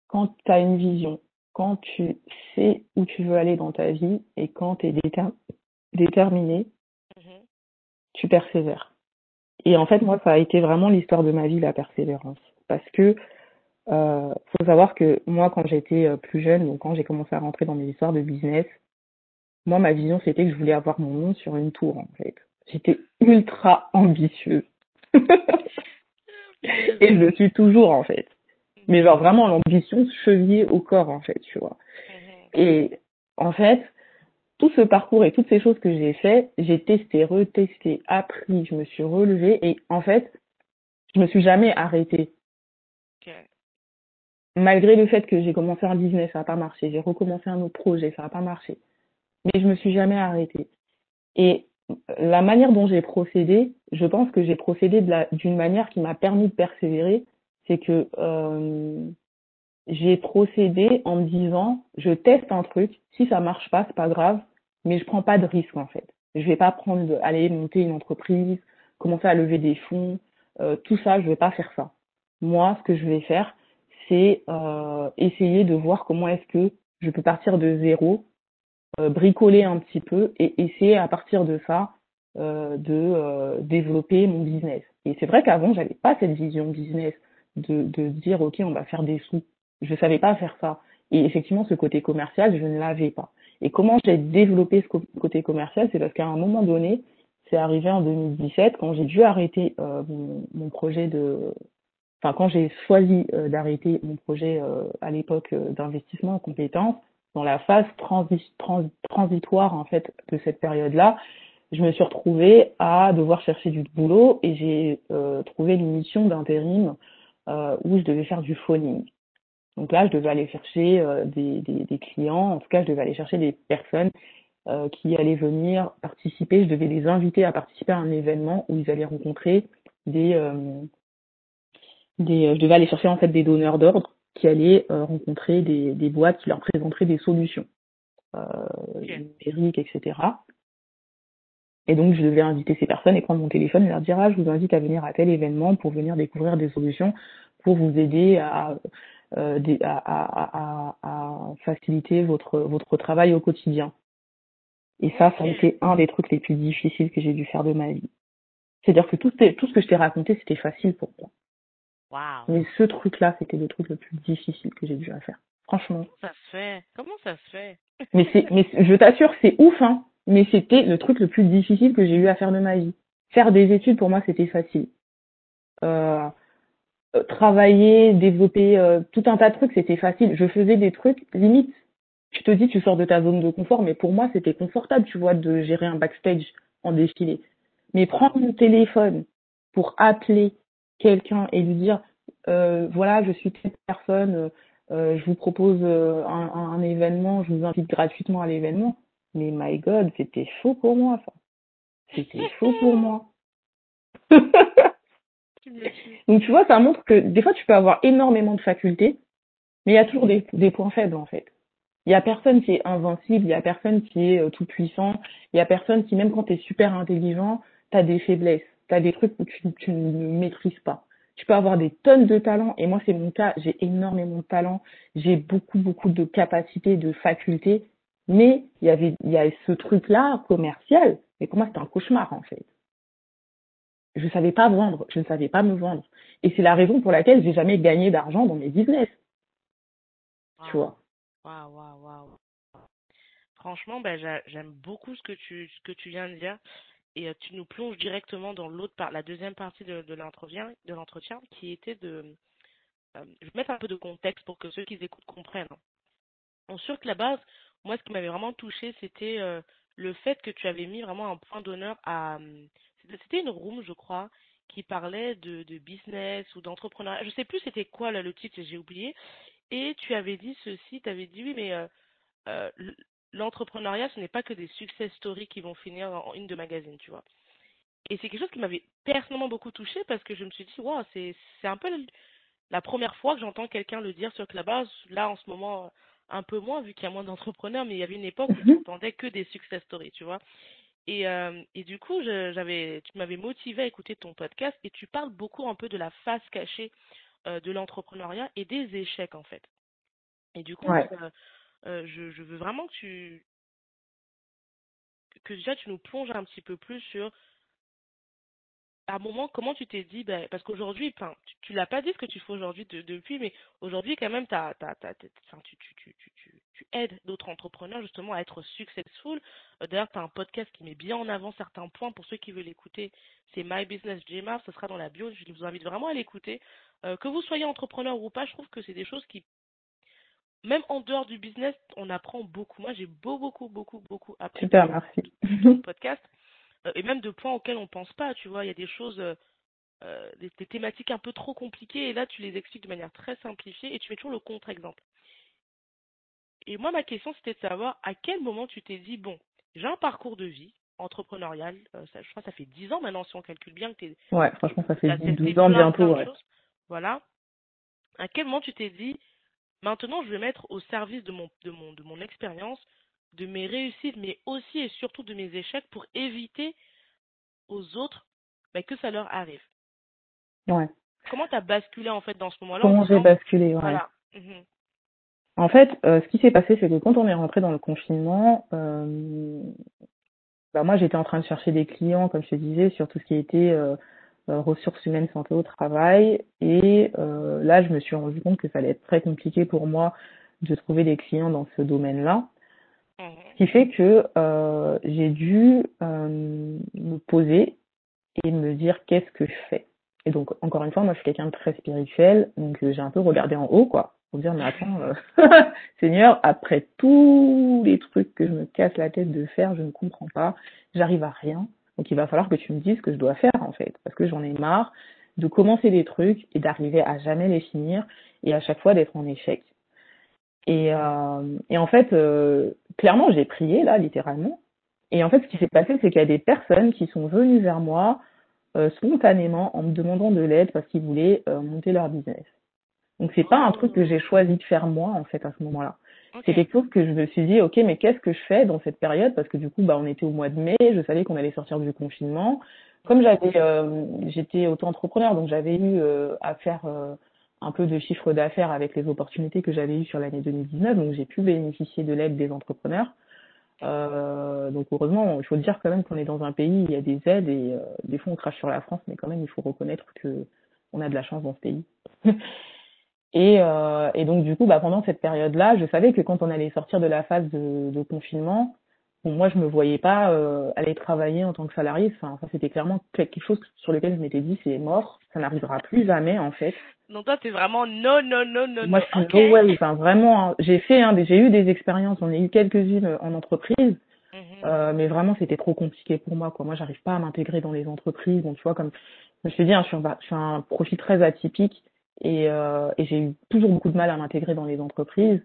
quand tu as une vision, quand tu sais où tu veux aller dans ta vie et quand tu es déterminé, Mhm. tu persévères. Et en fait, moi, ça a été vraiment l'histoire de ma vie, la persévérance. Parce que euh, faut savoir que moi, quand j'étais euh, plus jeune, donc quand j'ai commencé à rentrer dans mes histoires de business, moi, ma vision, c'était que je voulais avoir mon nom sur une tour, en fait. J'étais ultra ambitieuse. [LAUGHS] Et je le suis toujours, en fait. Mais genre vraiment l'ambition chevillée au corps, en fait, tu vois. Et en fait, tout ce parcours et toutes ces choses que j'ai fait, j'ai testé, retesté, appris, je me suis relevée et en fait, je me suis jamais arrêtée. Malgré le fait que j'ai commencé un business, ça n'a pas marché, j'ai recommencé un autre projet, ça n'a pas marché. Mais je me suis jamais arrêtée. Et la manière dont j'ai procédé, je pense que j'ai procédé d'une manière qui m'a permis de persévérer, c'est que euh, j'ai procédé en me disant, je teste un truc, si ça marche pas, c'est pas grave, mais je prends pas de risque en fait. Je vais pas prendre, aller monter une entreprise, commencer à lever des fonds, euh, tout ça, je vais pas faire ça. Moi, ce que je vais faire, c'est euh, essayer de voir comment est-ce que je peux partir de zéro, euh, bricoler un petit peu et essayer à partir de ça euh, de développer mon business. Et c'est vrai qu'avant, j'avais pas cette vision business de, de dire ok, on va faire des sous. Je savais pas faire ça. Et effectivement, ce côté commercial, je ne l'avais pas. Et comment j'ai développé ce côté commercial, c'est parce qu'à un moment donné, c'est arrivé en 2017 quand j'ai dû arrêter euh, mon, mon projet de, enfin quand j'ai choisi euh, d'arrêter mon projet euh, à l'époque euh, d'investissement en compétences, dans la phase transi- trans- transitoire en fait de cette période-là, je me suis retrouvée à devoir chercher du boulot et j'ai trouvé une mission d'intérim où je devais faire du phoning. Donc là, je devais aller chercher des, clients, en tout cas, je devais aller chercher des personnes qui allaient venir participer, je devais les inviter à participer à un événement où ils allaient rencontrer des, des je devais aller chercher en fait des donneurs d'ordre qui allaient euh, rencontrer des, des boîtes qui leur présenteraient des solutions euh, numériques, etc. Et donc, je devais inviter ces personnes et prendre mon téléphone et leur dire, ah, je vous invite à venir à tel événement pour venir découvrir des solutions pour vous aider à, euh, des- à, à, à, à faciliter votre, votre travail au quotidien. Et ça, ça a été un des trucs les plus difficiles que j'ai dû faire de ma vie. C'est-à-dire que tout, tout ce que je t'ai raconté, c'était facile pour moi. Mais ce truc-là, c'était le truc le plus difficile que j'ai dû faire. Franchement. Comment ça se fait Comment ça se fait? Mais c'est, mais je t'assure, c'est ouf, hein. Mais c'était le truc le plus difficile que j'ai eu à faire de ma vie. Faire des études, pour moi, c'était facile. Euh, euh, travailler, développer euh, tout un tas de trucs, c'était facile. Je faisais des trucs, limite, tu te dis, tu sors de ta zone de confort, mais pour moi, c'était confortable, tu vois, de gérer un backstage en défilé. Mais prendre mon téléphone pour appeler quelqu'un et lui dire, euh, voilà, je suis telle personne, euh, euh, je vous propose euh, un, événement, je vous invite gratuitement à l'événement. Mais my God, c'était chaud pour moi, ça. C'était chaud pour moi. Donc tu vois, ça montre que des fois tu peux avoir énormément de facultés, mais il y a toujours des, des points faibles en fait. Il y a personne qui est invincible, il y a personne qui est tout puissant, il y a personne qui même quand tu es super intelligent, tu as des faiblesses, tu as des trucs où tu, tu ne maîtrises pas. Tu peux avoir des tonnes de talents, et moi c'est mon cas, j'ai énormément de talents, j'ai beaucoup, beaucoup de capacités, de facultés, mais il y avait, il y a ce truc-là commercial, mais pour moi c'était un cauchemar en fait. Je savais pas vendre, je ne savais pas me vendre. Et c'est la raison pour laquelle j'ai jamais gagné d'argent dans mes business. Tu vois. Waouh, waouh, waouh. Franchement, ben, j'aime beaucoup ce que tu, ce que tu viens de dire et euh, tu nous plonges directement dans l'autre la deuxième partie de, l'entretien, de l'entretien, qui était de, euh, je vais mettre un peu de contexte pour que ceux qui écoutent comprennent. En sûr que la base, moi, ce qui m'avait vraiment touché, c'était euh, le fait que tu avais mis vraiment un point d'honneur à, c'était une room, je crois, qui parlait de, business ou d'entrepreneuriat. Je sais plus c'était quoi le titre, j'ai oublié. Et tu avais dit ceci, tu avais dit oui, mais l'entrepreneuriat, ce n'est pas que des success stories qui vont finir en une de magazine, tu vois. Et c'est quelque chose qui m'avait personnellement beaucoup touché parce que je me suis dit, wow, c'est un peu la première fois que j'entends quelqu'un le dire sur Clubhouse. Là, en ce moment, un peu moins, vu qu'il y a moins d'entrepreneurs, mais il y avait une époque où tu n'entendais que des success stories, tu vois. Et, euh, et du coup, j'avais, tu m'avais motivé à écouter ton podcast et tu parles beaucoup un peu de la face cachée euh, de l'entrepreneuriat et des échecs, en fait. Et du coup, Ouais. euh, euh, je, veux vraiment que tu que déjà tu nous plonges un petit peu plus sur à un moment comment tu t'es dit ben, parce qu'aujourd'hui tu, tu l'as pas dit ce que tu fais aujourd'hui de- depuis mais aujourd'hui quand même tu aides d'autres entrepreneurs justement à être successful. Euh, d'ailleurs tu as un podcast qui met bien en avant certains points. Pour ceux qui veulent l'écouter c'est My Business Jmar ce sera dans la bio. Je vous invite vraiment à l'écouter. Euh, que vous soyez entrepreneur ou pas je trouve que c'est des choses qui même en dehors du business, on apprend beaucoup. Moi, j'ai beau, beaucoup, beaucoup, beaucoup appris Super, merci. dans podcast. Euh, et même de points auxquels on pense pas, tu vois. Il y a des choses, euh, euh, des, des thématiques un peu trop compliquées, et là, tu les expliques de manière très simplifiée, et tu mets toujours le contre-exemple. Et moi, ma question, c'était de savoir à quel moment tu t'es dit, bon, j'ai un parcours de vie entrepreneurial, euh, ça, je crois que ça fait 10 ans maintenant, si on calcule bien, que tu Ouais, franchement, ça fait as 10, 12 testé ans bientôt, ouais. Voilà. À quel moment tu t'es dit, Maintenant, je vais mettre au service de mon, de mon, de mon expérience, de mes réussites, mais aussi et surtout de mes échecs pour éviter aux autres bah, que ça leur arrive. Ouais. Comment tu as basculé en fait dans ce moment-là en Comment j'ai basculé, ouais. Voilà. Mhm. En fait, euh, ce qui s'est passé, c'est que quand on est rentré dans le confinement, euh, bah moi j'étais en train de chercher des clients, comme je te disais, sur tout ce qui était euh, ressources humaines, santé au travail. Et euh, là, je me suis rendu compte que ça allait être très compliqué pour moi de trouver des clients dans ce domaine-là. Mhm. Ce qui fait que euh, j'ai dû euh, me poser et me dire qu'est-ce que je fais? Et donc, encore une fois, moi je suis quelqu'un de très spirituel, donc euh, j'ai un peu regardé en haut, quoi, pour dire, mais attends, euh, [LAUGHS] Seigneur, après tous les trucs que je me casse la tête de faire, je ne comprends pas, j'arrive à rien. Donc il va falloir que tu me dises ce que je dois faire en fait, parce que j'en ai marre de commencer des trucs et d'arriver à jamais les finir et à chaque fois d'être en échec. Et, euh, et en fait, euh, clairement, j'ai prié là, littéralement. Et en fait, ce qui s'est passé, c'est qu'il y a des personnes qui sont venues vers moi euh, spontanément en me demandant de l'aide parce qu'ils voulaient euh, monter leur business. Donc c'est pas un truc que j'ai choisi de faire moi en fait à ce moment-là. Ok. C'est quelque chose que je me suis dit, ok, mais qu'est-ce que je fais dans cette période? Parce que du coup, bah, on était au mois de mai, je savais qu'on allait sortir du confinement. Comme j'avais, euh, j'étais auto-entrepreneur, donc j'avais eu euh, à faire euh, un peu de chiffre d'affaires avec les opportunités que j'avais eues sur l'année 2019, donc j'ai pu bénéficier de l'aide des entrepreneurs. Euh, donc heureusement, il faut dire quand même qu'on est dans un pays il y a des aides et euh, des fois on crache sur la France, mais quand même il faut reconnaître que on a de la chance dans ce pays. [LAUGHS] Et, euh, et donc du coup, bah, pendant cette période-là, je savais que quand on allait sortir de la phase de, de confinement, bon, moi je me voyais pas euh, aller travailler en tant que salarié. Enfin, ça c'était clairement quelque chose sur lequel je m'étais dit c'est mort, ça n'arrivera plus jamais en fait. Donc toi, t'es vraiment non, non, non, non, Moi je suis Ok. no way. Enfin vraiment, hein, j'ai fait, hein, j'ai eu des expériences, j'en ai eu quelques-unes en entreprise. Mhm. Euh, mais vraiment, c'était trop compliqué pour moi. Quoi. Moi, j'arrive pas à m'intégrer dans les entreprises. Donc, tu vois, comme je me suis dit, hein, je, suis un, je suis un profil très atypique et, euh, et j'ai eu toujours beaucoup de mal à m'intégrer dans les entreprises.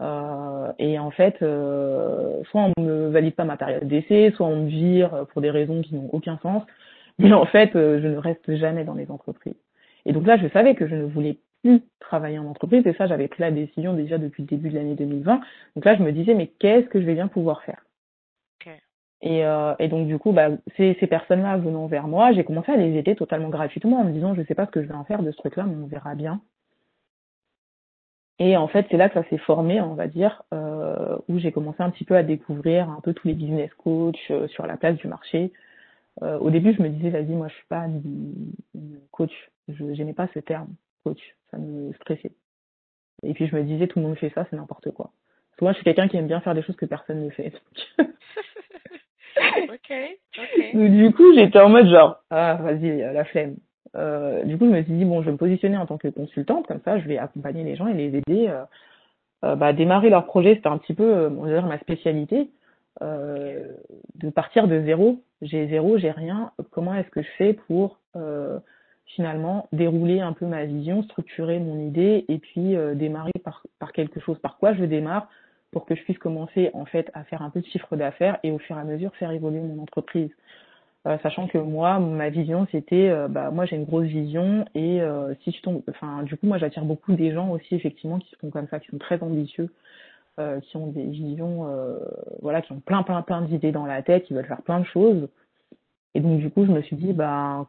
Euh, et en fait, euh, soit on me valide pas ma période d'essai, soit on me vire pour des raisons qui n'ont aucun sens. [LAUGHS] Mais en fait, je ne reste jamais dans les entreprises. Et donc là, je savais que je ne voulais plus travailler en entreprise. Et ça, j'avais pris la décision déjà depuis le début de l'année 2020. Donc là, je me disais, mais qu'est-ce que je vais bien pouvoir faire? Et, euh, et donc du coup, bah, ces, ces personnes-là venant vers moi, j'ai commencé à les aider totalement gratuitement en me disant, je sais pas ce que je vais en faire de ce truc-là, mais on verra bien. Et en fait, c'est là que ça s'est formé, on va dire, euh, où j'ai commencé un petit peu à découvrir un peu tous les business coachs euh, sur la place du marché. Euh, au début, je me disais, vas-y, moi, je suis pas une coach. Je n'aimais pas ce terme, coach. Ça me stressait. Et puis, je me disais, tout le monde fait ça, c'est n'importe quoi. Parce que moi, je suis quelqu'un qui aime bien faire des choses que personne ne fait. [LAUGHS] [LAUGHS] ok, ok. Donc, du coup, j'étais en mode genre, ah, vas-y, la flemme. Euh, du coup, je me suis dit, bon, je vais me positionner en tant que consultante, comme ça, je vais accompagner les gens et les aider euh, euh, bah, à démarrer leur projet. C'était un petit peu, euh, on va dire, ma spécialité, euh, de partir de zéro. J'ai zéro, j'ai rien. Comment est-ce que je fais pour finalement dérouler un peu ma vision, structurer mon idée et puis démarrer par quelque chose? Par quoi je démarre? Pour que je puisse commencer en fait à faire un peu de chiffre d'affaires et au fur et à mesure faire évoluer mon entreprise. Euh, sachant que moi, ma vision, c'était, euh, bah, moi j'ai une grosse vision et euh, si je tombe, enfin, du coup, moi j'attire beaucoup des gens aussi effectivement qui sont comme ça, qui sont très ambitieux, qui ont des visions, voilà, qui ont plein, plein, plein d'idées dans la tête, qui veulent faire plein de choses. Et donc du coup, je me suis dit, bah,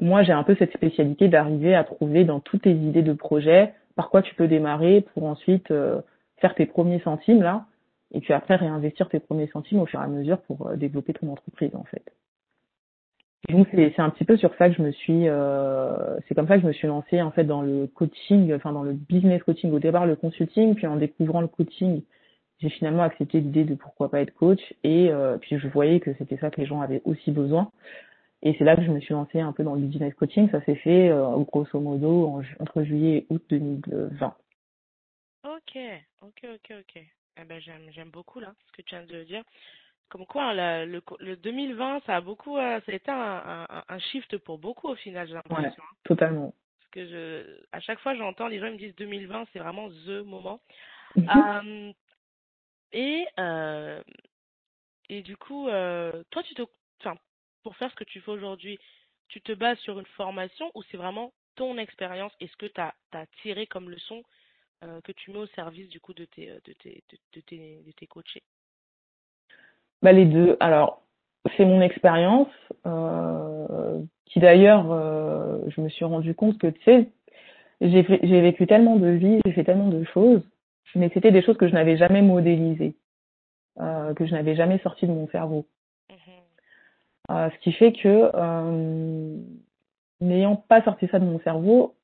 moi j'ai un peu cette spécialité d'arriver à trouver dans toutes tes idées de projet par quoi tu peux démarrer pour ensuite faire tes premiers centimes là, et puis après réinvestir tes premiers centimes au fur et à mesure pour développer ton entreprise en fait donc c'est un petit peu sur ça que je me suis, euh, c'est comme ça que je me suis lancée en fait dans le coaching, enfin dans le business coaching. Au départ le consulting, puis en découvrant le coaching, j'ai finalement accepté l'idée de pourquoi pas être coach. Et euh, puis je voyais que c'était ça que les gens avaient aussi besoin. Et c'est là que je me suis lancée un peu dans le business coaching. Ça s'est fait euh, grosso modo entre juillet et août 2020. Ok, ok, ok, ok. Eh ben j'aime j'aime beaucoup là ce que tu viens de dire. Comme quoi le, le 2020 ça a beaucoup euh, ça a été un, un, un, shift pour beaucoup au final j'ai l'impression ouais, totalement. Parce que je à chaque fois j'entends les gens me disent 2020 c'est vraiment the moment. Euh, et euh, et du coup euh, toi tu te enfin pour faire ce que tu fais aujourd'hui tu te bases sur une formation ou c'est vraiment ton expérience et ce que tu as, tiré comme leçon euh, que tu mets au service du coup de tes de tes de, de tes, de tes coachés? Bah, les deux. Alors, c'est mon expérience, euh, qui d'ailleurs, euh, je me suis rendu compte que, tu sais, j'ai j'ai vécu tellement de vies, j'ai fait tellement de choses, mais c'était des choses que je n'avais jamais modélisées, euh, que je n'avais jamais sorti de mon cerveau. Mmh. Euh, ce qui fait que, euh, n'ayant pas sorti ça de mon cerveau,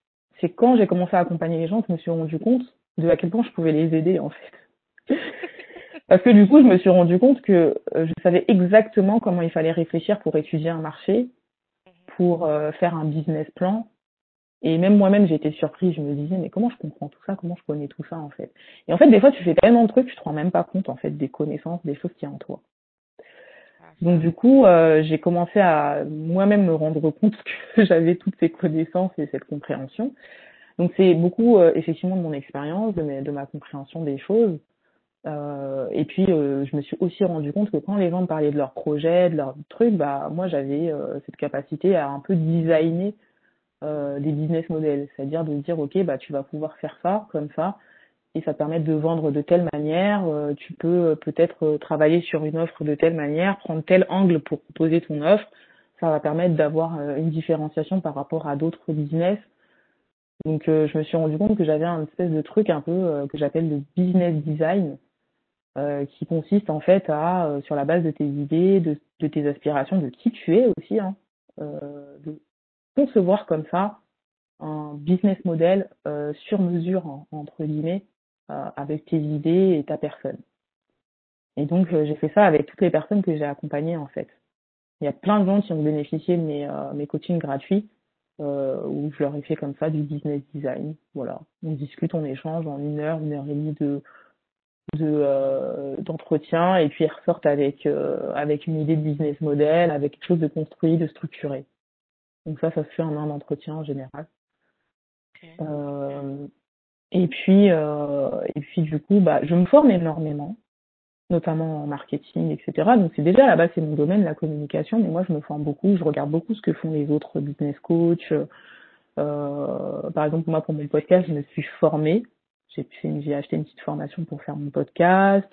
c'est quand j'ai commencé à accompagner les gens que je me suis rendu compte de à quel point je pouvais les aider, en fait. [LAUGHS] Parce que du coup, je me suis rendu compte que euh, je savais exactement comment il fallait réfléchir pour étudier un marché, pour euh, faire un business plan. Et même moi-même, j'ai été surprise. Je me disais, mais comment je comprends tout ça? Comment je connais tout ça, en fait? Et en fait, des fois, tu fais tellement de trucs, tu te rends même pas compte, en fait, des connaissances, des choses qui y a en toi. Donc, du coup, euh, j'ai commencé à moi-même me rendre compte [LAUGHS] que j'avais toutes ces connaissances et cette compréhension. Donc, c'est beaucoup, euh, effectivement, de mon expérience, de, de ma compréhension des choses. Euh, et puis, euh, je me suis aussi rendu compte que quand les gens me parlaient de leurs projets, de leurs trucs, bah, moi, j'avais euh, cette capacité à un peu designer euh, des business models. C'est-à-dire de dire, OK, bah, tu vas pouvoir faire ça, comme ça, et ça permet de vendre de telle manière. Euh, tu peux peut-être travailler sur une offre de telle manière, prendre tel angle pour proposer ton offre. Ça va permettre d'avoir une différenciation par rapport à d'autres business. Donc, je me suis rendu compte que j'avais un espèce de truc un peu que j'appelle le business design euh, qui consiste en fait à, euh, sur la base de tes idées, de, tes aspirations, de qui tu es aussi, hein, euh, de concevoir comme ça un business model euh, sur mesure, en, entre guillemets, avec tes idées et ta personne. Et donc j'ai fait ça avec toutes les personnes que j'ai accompagnées en fait. Il y a plein de gens qui ont bénéficié de mes, mes coachings gratuits où je leur ai fait comme ça du business design. Voilà, on discute, on échange en une heure, une heure et demie de de euh, d'entretien et puis ils ressortent avec euh, avec une idée de business model, avec quelque chose de construit, de structuré. Donc ça, ça se fait en un entretien en général. Okay. Euh, et puis euh, et puis du coup, bah, je me forme énormément, notamment en marketing, etc. Donc c'est déjà là-bas c'est mon domaine, la communication, mais moi je me forme beaucoup, je regarde beaucoup ce que font les autres business coachs. Euh, par exemple, moi pour mon podcast, je me suis formée j'ai acheté une petite formation pour faire mon podcast.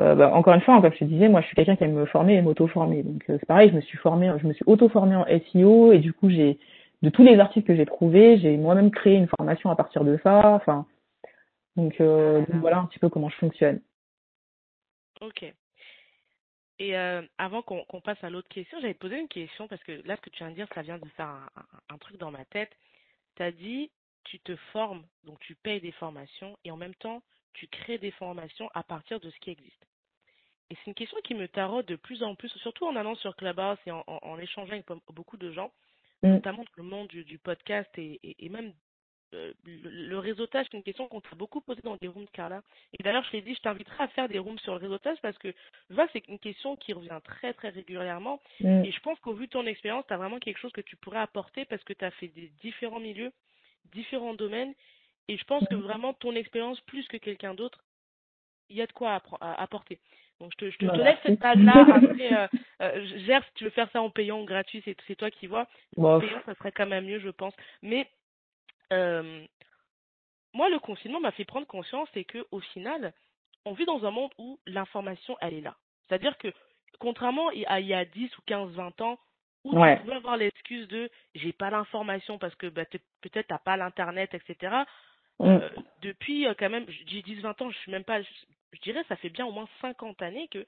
euh, bah, encore une fois, comme je te disais, moi je suis quelqu'un qui aime me former et m'auto-former. Donc euh, c'est pareil, je me suis formée, je me suis auto-formée en SEO et du coup j'ai de tous les articles que j'ai trouvés, j'ai moi-même créé une formation à partir de ça. Enfin, donc, euh, donc voilà un petit peu comment je fonctionne. Ok. Et euh, avant qu'on passe à l'autre question, j'avais posé une question parce que là, ce que tu viens de dire, ça vient de faire un, un- un truc dans ma tête. Tu as dit, tu te formes, donc tu payes des formations et en même temps, tu crées des formations à partir de ce qui existe. Et c'est une question qui me taraude de plus en plus, surtout en allant sur Clubhouse et en, en- en échangeant avec beaucoup de gens, Mm. notamment le monde du, du podcast et, et- et même euh, le, le réseautage, c'est une question qu'on t'a beaucoup posée dans des rooms, Carla. Et d'ailleurs, je t'ai dit, je t'inviterai à faire des rooms sur le réseautage parce que je vois que c'est une question qui revient très, très régulièrement. Mm. Et je pense qu'au vu de ton expérience, tu as vraiment quelque chose que tu pourrais apporter parce que tu as fait des différents milieux, différents domaines. Et je pense que Mm. vraiment, ton expérience, plus que quelqu'un d'autre, il y a de quoi à- apporter. Donc, je te, je te, te laisse cette tâche-là. [LAUGHS] Après, euh, euh, gère si tu veux faire ça en payant ou gratuit, c'est c'est toi qui vois. Bon, Payant, ça serait quand même mieux, je pense. Mais euh, moi, le confinement m'a fait prendre conscience et que au final, on vit dans un monde où l'information, elle est là. C'est-à-dire que, contrairement à il y a 10 ou 15, 20 ans, où Ouais. tu pouvais avoir l'excuse de j'ai pas l'information parce que bah, peut-être t'as pas l'internet, etc. Mm. Euh, depuis euh, quand même, j'ai 10, 20 ans, je suis même pas, je, dirais ça fait bien au moins 50 années que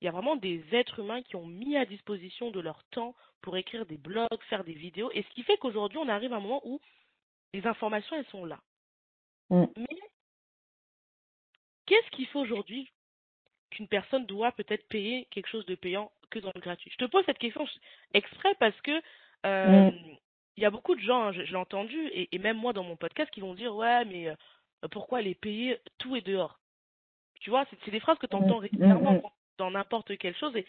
il y a vraiment des êtres humains qui ont mis à disposition de leur temps pour écrire des blogs, faire des vidéos, et ce qui fait qu'aujourd'hui on arrive à un moment où les informations elles sont là. Mm. Mais qu'est-ce qui fait aujourd'hui qu'une personne doit peut-être payer quelque chose de payant que dans le gratuit? Je te pose cette question exprès parce que euh, il y a beaucoup de gens, hein, je, je l'ai entendu, et, et même moi dans mon podcast, qui vont dire ouais, mais euh, pourquoi les payer Tout est dehors? Tu vois, c'est des phrases que tu entends Mm, régulièrement mm, dans n'importe quelle chose. Et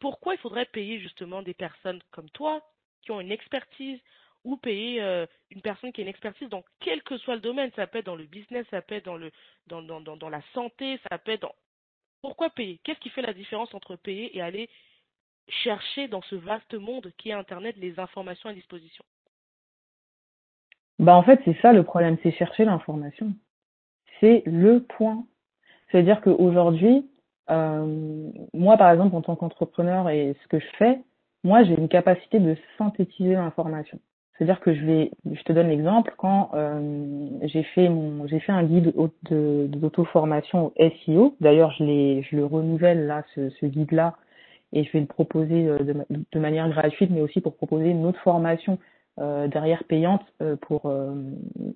pourquoi il faudrait payer justement des personnes comme toi qui ont une expertise ou payer euh, une personne qui a une expertise dans quel que soit le domaine, ça peut être dans le business, ça peut être dans le dans, dans, dans, dans la santé, ça peut être dans pourquoi payer? Qu'est-ce qui fait la différence entre payer et aller chercher dans ce vaste monde qui est internet les informations à disposition? Bah en fait c'est ça le problème, c'est chercher l'information. C'est le point. C'est-à-dire qu'aujourd'hui, euh, moi par exemple en tant qu'entrepreneur et ce que je fais, moi j'ai une capacité de synthétiser l'information. C'est-à-dire que je vais, je te donne l'exemple quand euh, j'ai fait mon, j'ai fait un guide au- de de- d'auto-formation au SEO. D'ailleurs je l'ai, je le renouvelle là ce, ce guide-là et je vais le proposer euh, de, de manière gratuite, mais aussi pour proposer une autre formation euh, derrière payante euh, pour euh,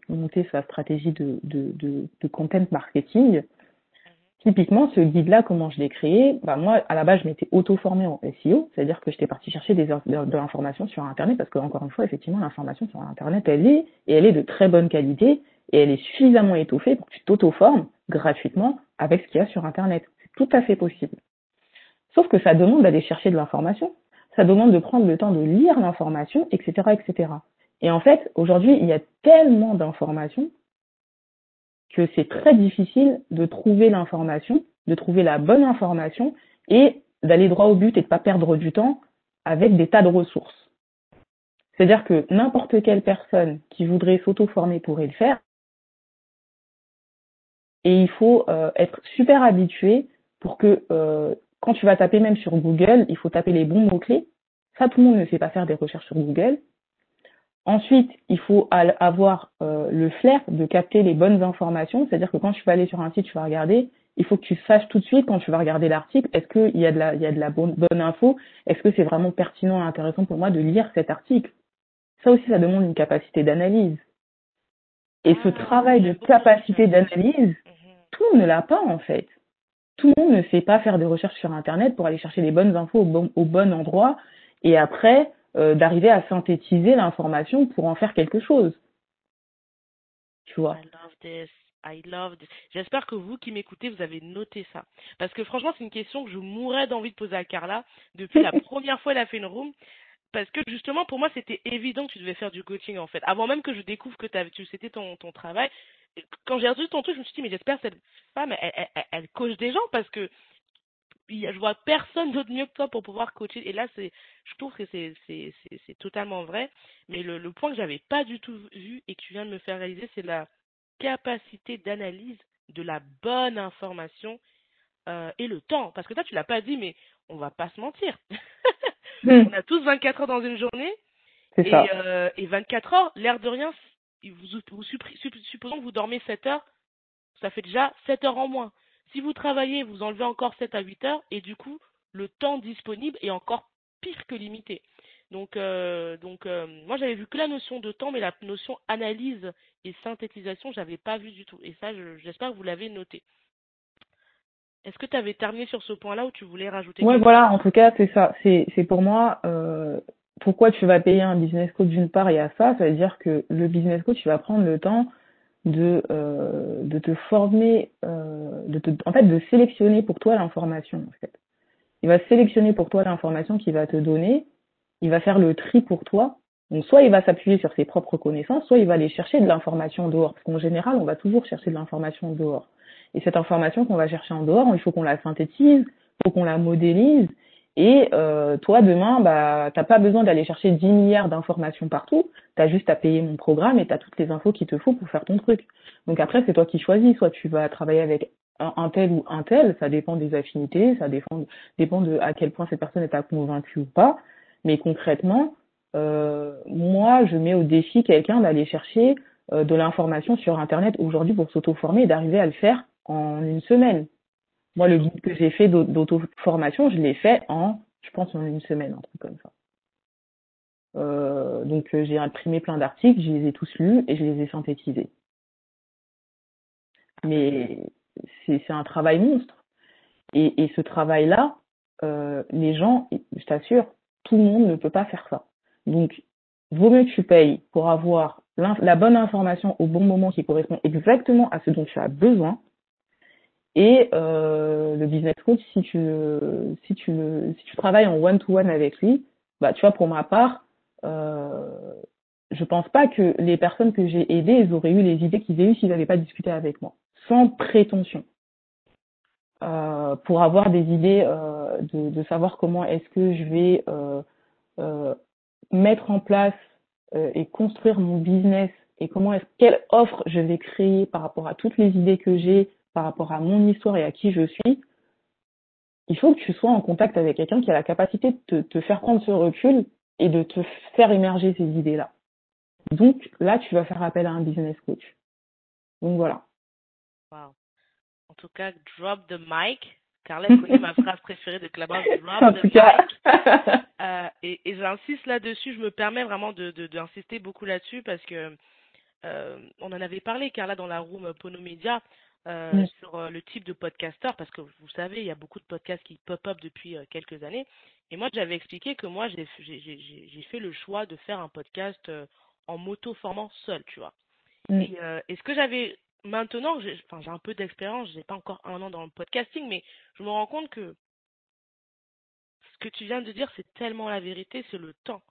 monter sa stratégie de, de, de, de content marketing. Typiquement, ce guide-là, comment je l'ai créé bah Moi, à la base, je m'étais auto-formée en SEO, c'est-à-dire que j'étais partie chercher des, de, de l'information sur Internet, parce que encore une fois, effectivement, l'information sur Internet, elle est, et elle est de très bonne qualité, et elle est suffisamment étoffée pour que tu t'auto-formes gratuitement avec ce qu'il y a sur Internet. C'est tout à fait possible. Sauf que ça demande d'aller chercher de l'information, ça demande de prendre le temps de lire l'information, etc., etc. Et en fait, aujourd'hui, il y a tellement d'informations que c'est très difficile de trouver l'information, de trouver la bonne information et d'aller droit au but et de pas perdre du temps avec des tas de ressources. C'est-à-dire que n'importe quelle personne qui voudrait s'auto-former pourrait le faire. Et il faut euh, être super habitué pour que euh, quand tu vas taper même sur Google, il faut taper les bons mots-clés. Ça, tout le monde ne sait pas faire des recherches sur Google. Ensuite, il faut avoir euh, le flair de capter les bonnes informations, c'est-à-dire que quand tu vas aller sur un site, tu vas regarder, il faut que tu saches tout de suite quand tu vas regarder l'article, est-ce qu'il y a de la, il y a de la bonne, bonne info, est-ce que c'est vraiment pertinent et intéressant pour moi de lire cet article? Ça aussi, ça demande une capacité d'analyse. Et ce Ah, travail de capacité d'analyse, Mhm. tout le monde ne l'a pas en fait. Tout le monde ne sait pas faire des recherches sur Internet pour aller chercher les bonnes infos au bon, au bon endroit et après euh, d'arriver à synthétiser l'information pour en faire quelque chose. Tu vois. I love this. I love this. J'espère que vous qui m'écoutez, vous avez noté ça. Parce que franchement, c'est une question que je mourrais d'envie de poser à Carla depuis la [LAUGHS] première fois qu'elle a fait une room. Parce que justement, pour moi, c'était évident que tu devais faire du coaching en fait. Avant même que je découvre que tu c'était ton, ton travail. Quand j'ai reçu ton truc, je me suis dit, mais j'espère que cette femme, elle, elle, elle- elle coach des gens parce que je vois personne d'autre mieux que toi pour pouvoir coacher. Et là, c'est, je trouve que c'est, c'est, c'est, c'est totalement vrai. Mais le, le point que j'avais pas du tout vu et que tu viens de me faire réaliser, c'est la capacité d'analyse de la bonne information euh, et le temps. Parce que toi, tu l'as pas dit, mais on va pas se mentir. [LAUGHS] Hmm. on a tous 24 heures dans une journée. C'est Et, ça. euh, et 24 heures, l'air de rien, vous, vous supposons que vous dormez 7 heures, ça fait déjà 7 heures en moins. Si vous travaillez, vous enlevez encore 7 à 8 heures, et du coup, le temps disponible est encore pire que limité. Donc, euh, donc euh, moi, j'avais vu que la notion de temps, mais la notion analyse et synthétisation, j'avais pas vu du tout. Et ça, je- j'espère que vous l'avez noté. Est-ce que tu avais terminé sur ce point-là ou tu voulais rajouter quelque voilà, en tout cas, c'est ça. C'est, pour moi, euh, pourquoi tu vas payer un business coach d'une part, il y a ça, ça veut dire que le business coach, il va prendre le temps de, euh, de te former, euh, de te, en fait, de sélectionner pour toi l'information, en fait. Il va sélectionner pour toi l'information qu'il va te donner, il va faire le tri pour toi. Donc, soit il va s'appuyer sur ses propres connaissances, soit il va aller chercher de l'information dehors. Parce qu'en général, on va toujours chercher de l'information dehors. Et cette information qu'on va chercher en dehors, il faut qu'on la synthétise, il faut qu'on la modélise. Et euh, toi, demain, bah, t'as pas besoin d'aller chercher 10 milliards d'informations partout. Tu as juste à payer mon programme et tu as toutes les infos qu'il te faut pour faire ton truc. Donc après, c'est toi qui choisis. Soit tu vas travailler avec un, tel ou un tel, ça dépend des affinités, ça dépend, dépend de à quel point cette personne est convaincue ou pas. Mais concrètement, euh, moi, je mets au défi quelqu'un d'aller chercher euh, de l'information sur Internet aujourd'hui pour s'auto-former et d'arriver à le faire en une semaine. Moi, le guide que j'ai fait d'au- d'auto-formation, je l'ai fait en, je pense, en une semaine, un truc comme ça. Euh, donc, euh, j'ai imprimé plein d'articles, je les ai tous lus et je les ai synthétisés. Mais c'est un travail monstre. Et, ce travail-là, euh, les gens, je t'assure, tout le monde ne peut pas faire ça. Donc, vaut mieux que tu payes pour avoir la bonne information au bon moment qui correspond exactement à ce dont tu as besoin. Et euh, le business coach, si tu, si, tu si tu travailles en one-to-one avec lui, bah, tu vois, pour ma part, euh, je pense pas que les personnes que j'ai aidées, elles auraient eu les idées qu'ils aient eues s'ils n'avaient pas discuté avec moi, sans prétention. Euh, pour avoir des idées euh, de, de savoir comment est-ce que je vais euh, euh, mettre en place euh, et construire mon business et comment est-ce quelle offre je vais créer par rapport à toutes les idées que j'ai, par rapport à mon histoire et à qui je suis, il faut que tu sois en contact avec quelqu'un qui a la capacité de te, te faire prendre ce recul et de te faire émerger ces idées-là. Donc là, tu vas faire appel à un business coach. Donc voilà. Wow. En tout cas, drop the mic. Carla connaît ma phrase préférée de Clubhouse, [LAUGHS] drop the mic. [LAUGHS] Euh, et et j'insiste là-dessus, je me permets vraiment de de- d'insister beaucoup là-dessus parce que euh, on en avait parlé, Carla, dans la room Ponomédia, euh, sur euh, le type de podcasteur, parce que vous savez, il y a beaucoup de podcasts qui pop-up depuis euh, quelques années. Et moi, j'avais expliqué que moi, j'ai fait le choix de faire un podcast en m'auto-formant seul, tu vois. Et, euh, et ce que j'avais maintenant, j'ai un peu d'expérience, j'ai pas encore un an dans le podcasting, mais je me rends compte que ce que tu viens de dire, c'est tellement la vérité, c'est le temps.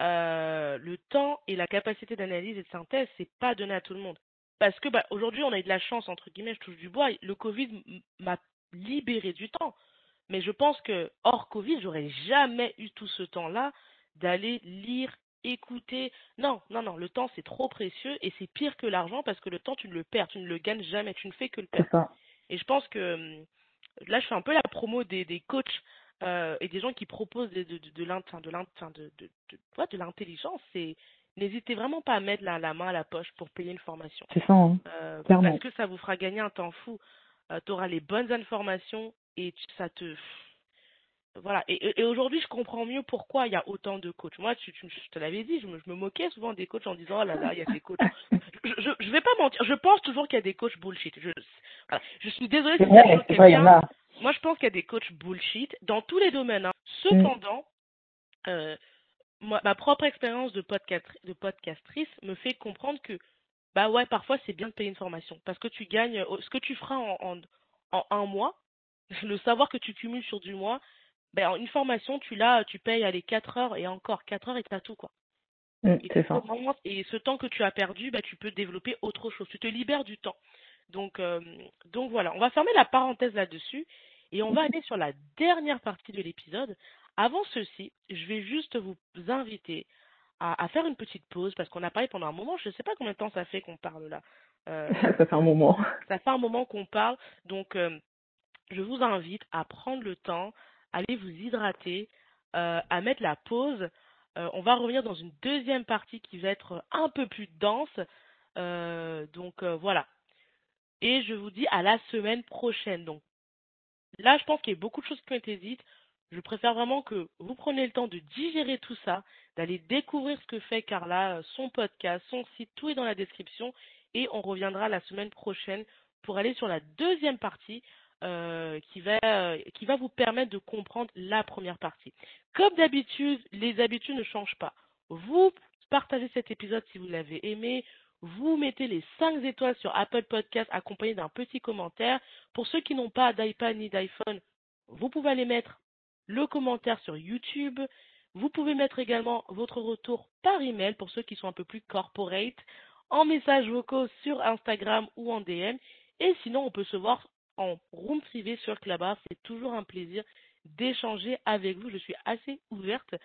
Euh, le temps et la capacité d'analyse et de synthèse, c'est pas donné à tout le monde. Parce que bah, aujourd'hui, on a eu de la chance, entre guillemets, je touche du bois, le Covid m'a libéré du temps. Mais je pense que hors Covid, j'aurais jamais eu tout ce temps-là d'aller lire, écouter. Non, non, non, le temps c'est trop précieux et c'est pire que l'argent parce que le temps tu ne le perds, tu ne le gagnes jamais, tu ne fais que le perdre. Et je pense que hum, là, je fais un peu la promo des, des coachs euh, et des gens qui proposent de, de, de, de l'intelligence. C'est n'hésitez vraiment pas à mettre la, la main à la poche pour payer une formation. C'est ça, hein. Euh, parce que ça vous fera gagner un temps fou. tu auras les bonnes informations et tu- ça te. Voilà. Et, aujourd'hui, je comprends mieux pourquoi il y a autant de coachs. Moi, tu, tu- je te l'avais dit, je me, je me moquais souvent des coachs en disant, oh là là, il y a des coachs. [LAUGHS] Je, je, vais pas mentir, je pense toujours qu'il y a des coachs bullshit. Je, voilà. je suis désolée C'est si c'est vrai, y en quelqu'un. a. Moi, je pense qu'il y a des coachs bullshit dans tous les domaines. hein. Cependant, euh, moi, ma propre expérience de, podcastri- de podcastrice me fait comprendre que, bah ouais, parfois c'est bien de payer une formation parce que tu gagnes euh, ce que tu feras en, en, en un mois, [LAUGHS] le savoir que tu cumules sur du mois, ben, en une formation, tu l'as, tu payes allez 4 heures et encore 4 heures et t'as tout quoi. Mm, Et, ça. et ce temps que tu as perdu, bah, tu peux développer autre chose. Tu te libères du temps. Donc, euh, donc voilà, on va fermer la parenthèse là-dessus et on va aller sur la dernière partie de l'épisode. Avant ceci, je vais juste vous inviter à, à faire une petite pause parce qu'on a parlé pendant un moment. Je ne sais pas combien de temps ça fait qu'on parle là. Euh, [LAUGHS] Ça fait un moment. ça fait un moment qu'on parle. Donc, euh, je vous invite à prendre le temps, à aller vous hydrater, euh, à mettre la pause. On va revenir dans une deuxième partie qui va être un peu plus dense. Donc voilà. Et je vous dis à la semaine prochaine. Donc là, je pense qu'il y a beaucoup de choses qui ont été dites. Je préfère vraiment que vous preniez le temps de digérer tout ça, d'aller découvrir ce que fait Carla, son podcast, son site, tout est dans la description. Et on reviendra la semaine prochaine pour aller sur la deuxième partie euh, qui, va, euh, qui va vous permettre de comprendre la première partie. Comme d'habitude, les habitudes ne changent pas. Vous partagez cet épisode si vous l'avez aimé. Vous mettez les 5 étoiles sur Apple Podcast accompagné d'un petit commentaire. Pour ceux qui n'ont pas d'iPad ni d'iPhone, vous pouvez aller mettre le commentaire sur YouTube. Vous pouvez mettre également votre retour par email pour ceux qui sont un peu plus corporate, en messages vocaux sur Instagram ou en DM. Et sinon, on peut se voir en room privé sur Clubhouse. C'est toujours un plaisir d'échanger avec vous. Je suis assez ouverte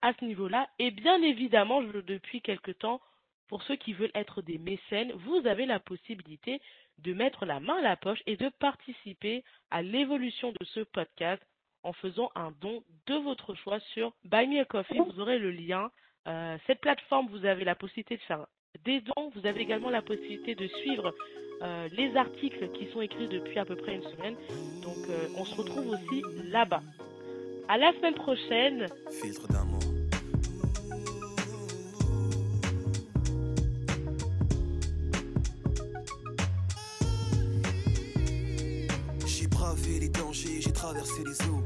à ce niveau-là. Et bien évidemment, depuis quelque temps, pour ceux qui veulent être des mécènes, vous avez la possibilité de mettre la main à la poche et de participer à l'évolution de ce podcast en faisant un don de votre choix sur Buy Me Coffee. Vous aurez le lien. Euh, cette plateforme, vous avez la possibilité de faire des dons. Vous avez également la possibilité de suivre euh, les articles qui sont écrits depuis à peu près une semaine. Donc euh, on se retrouve aussi là-bas. À la semaine prochaine. J'ai bravé les dangers, j'ai traversé les eaux.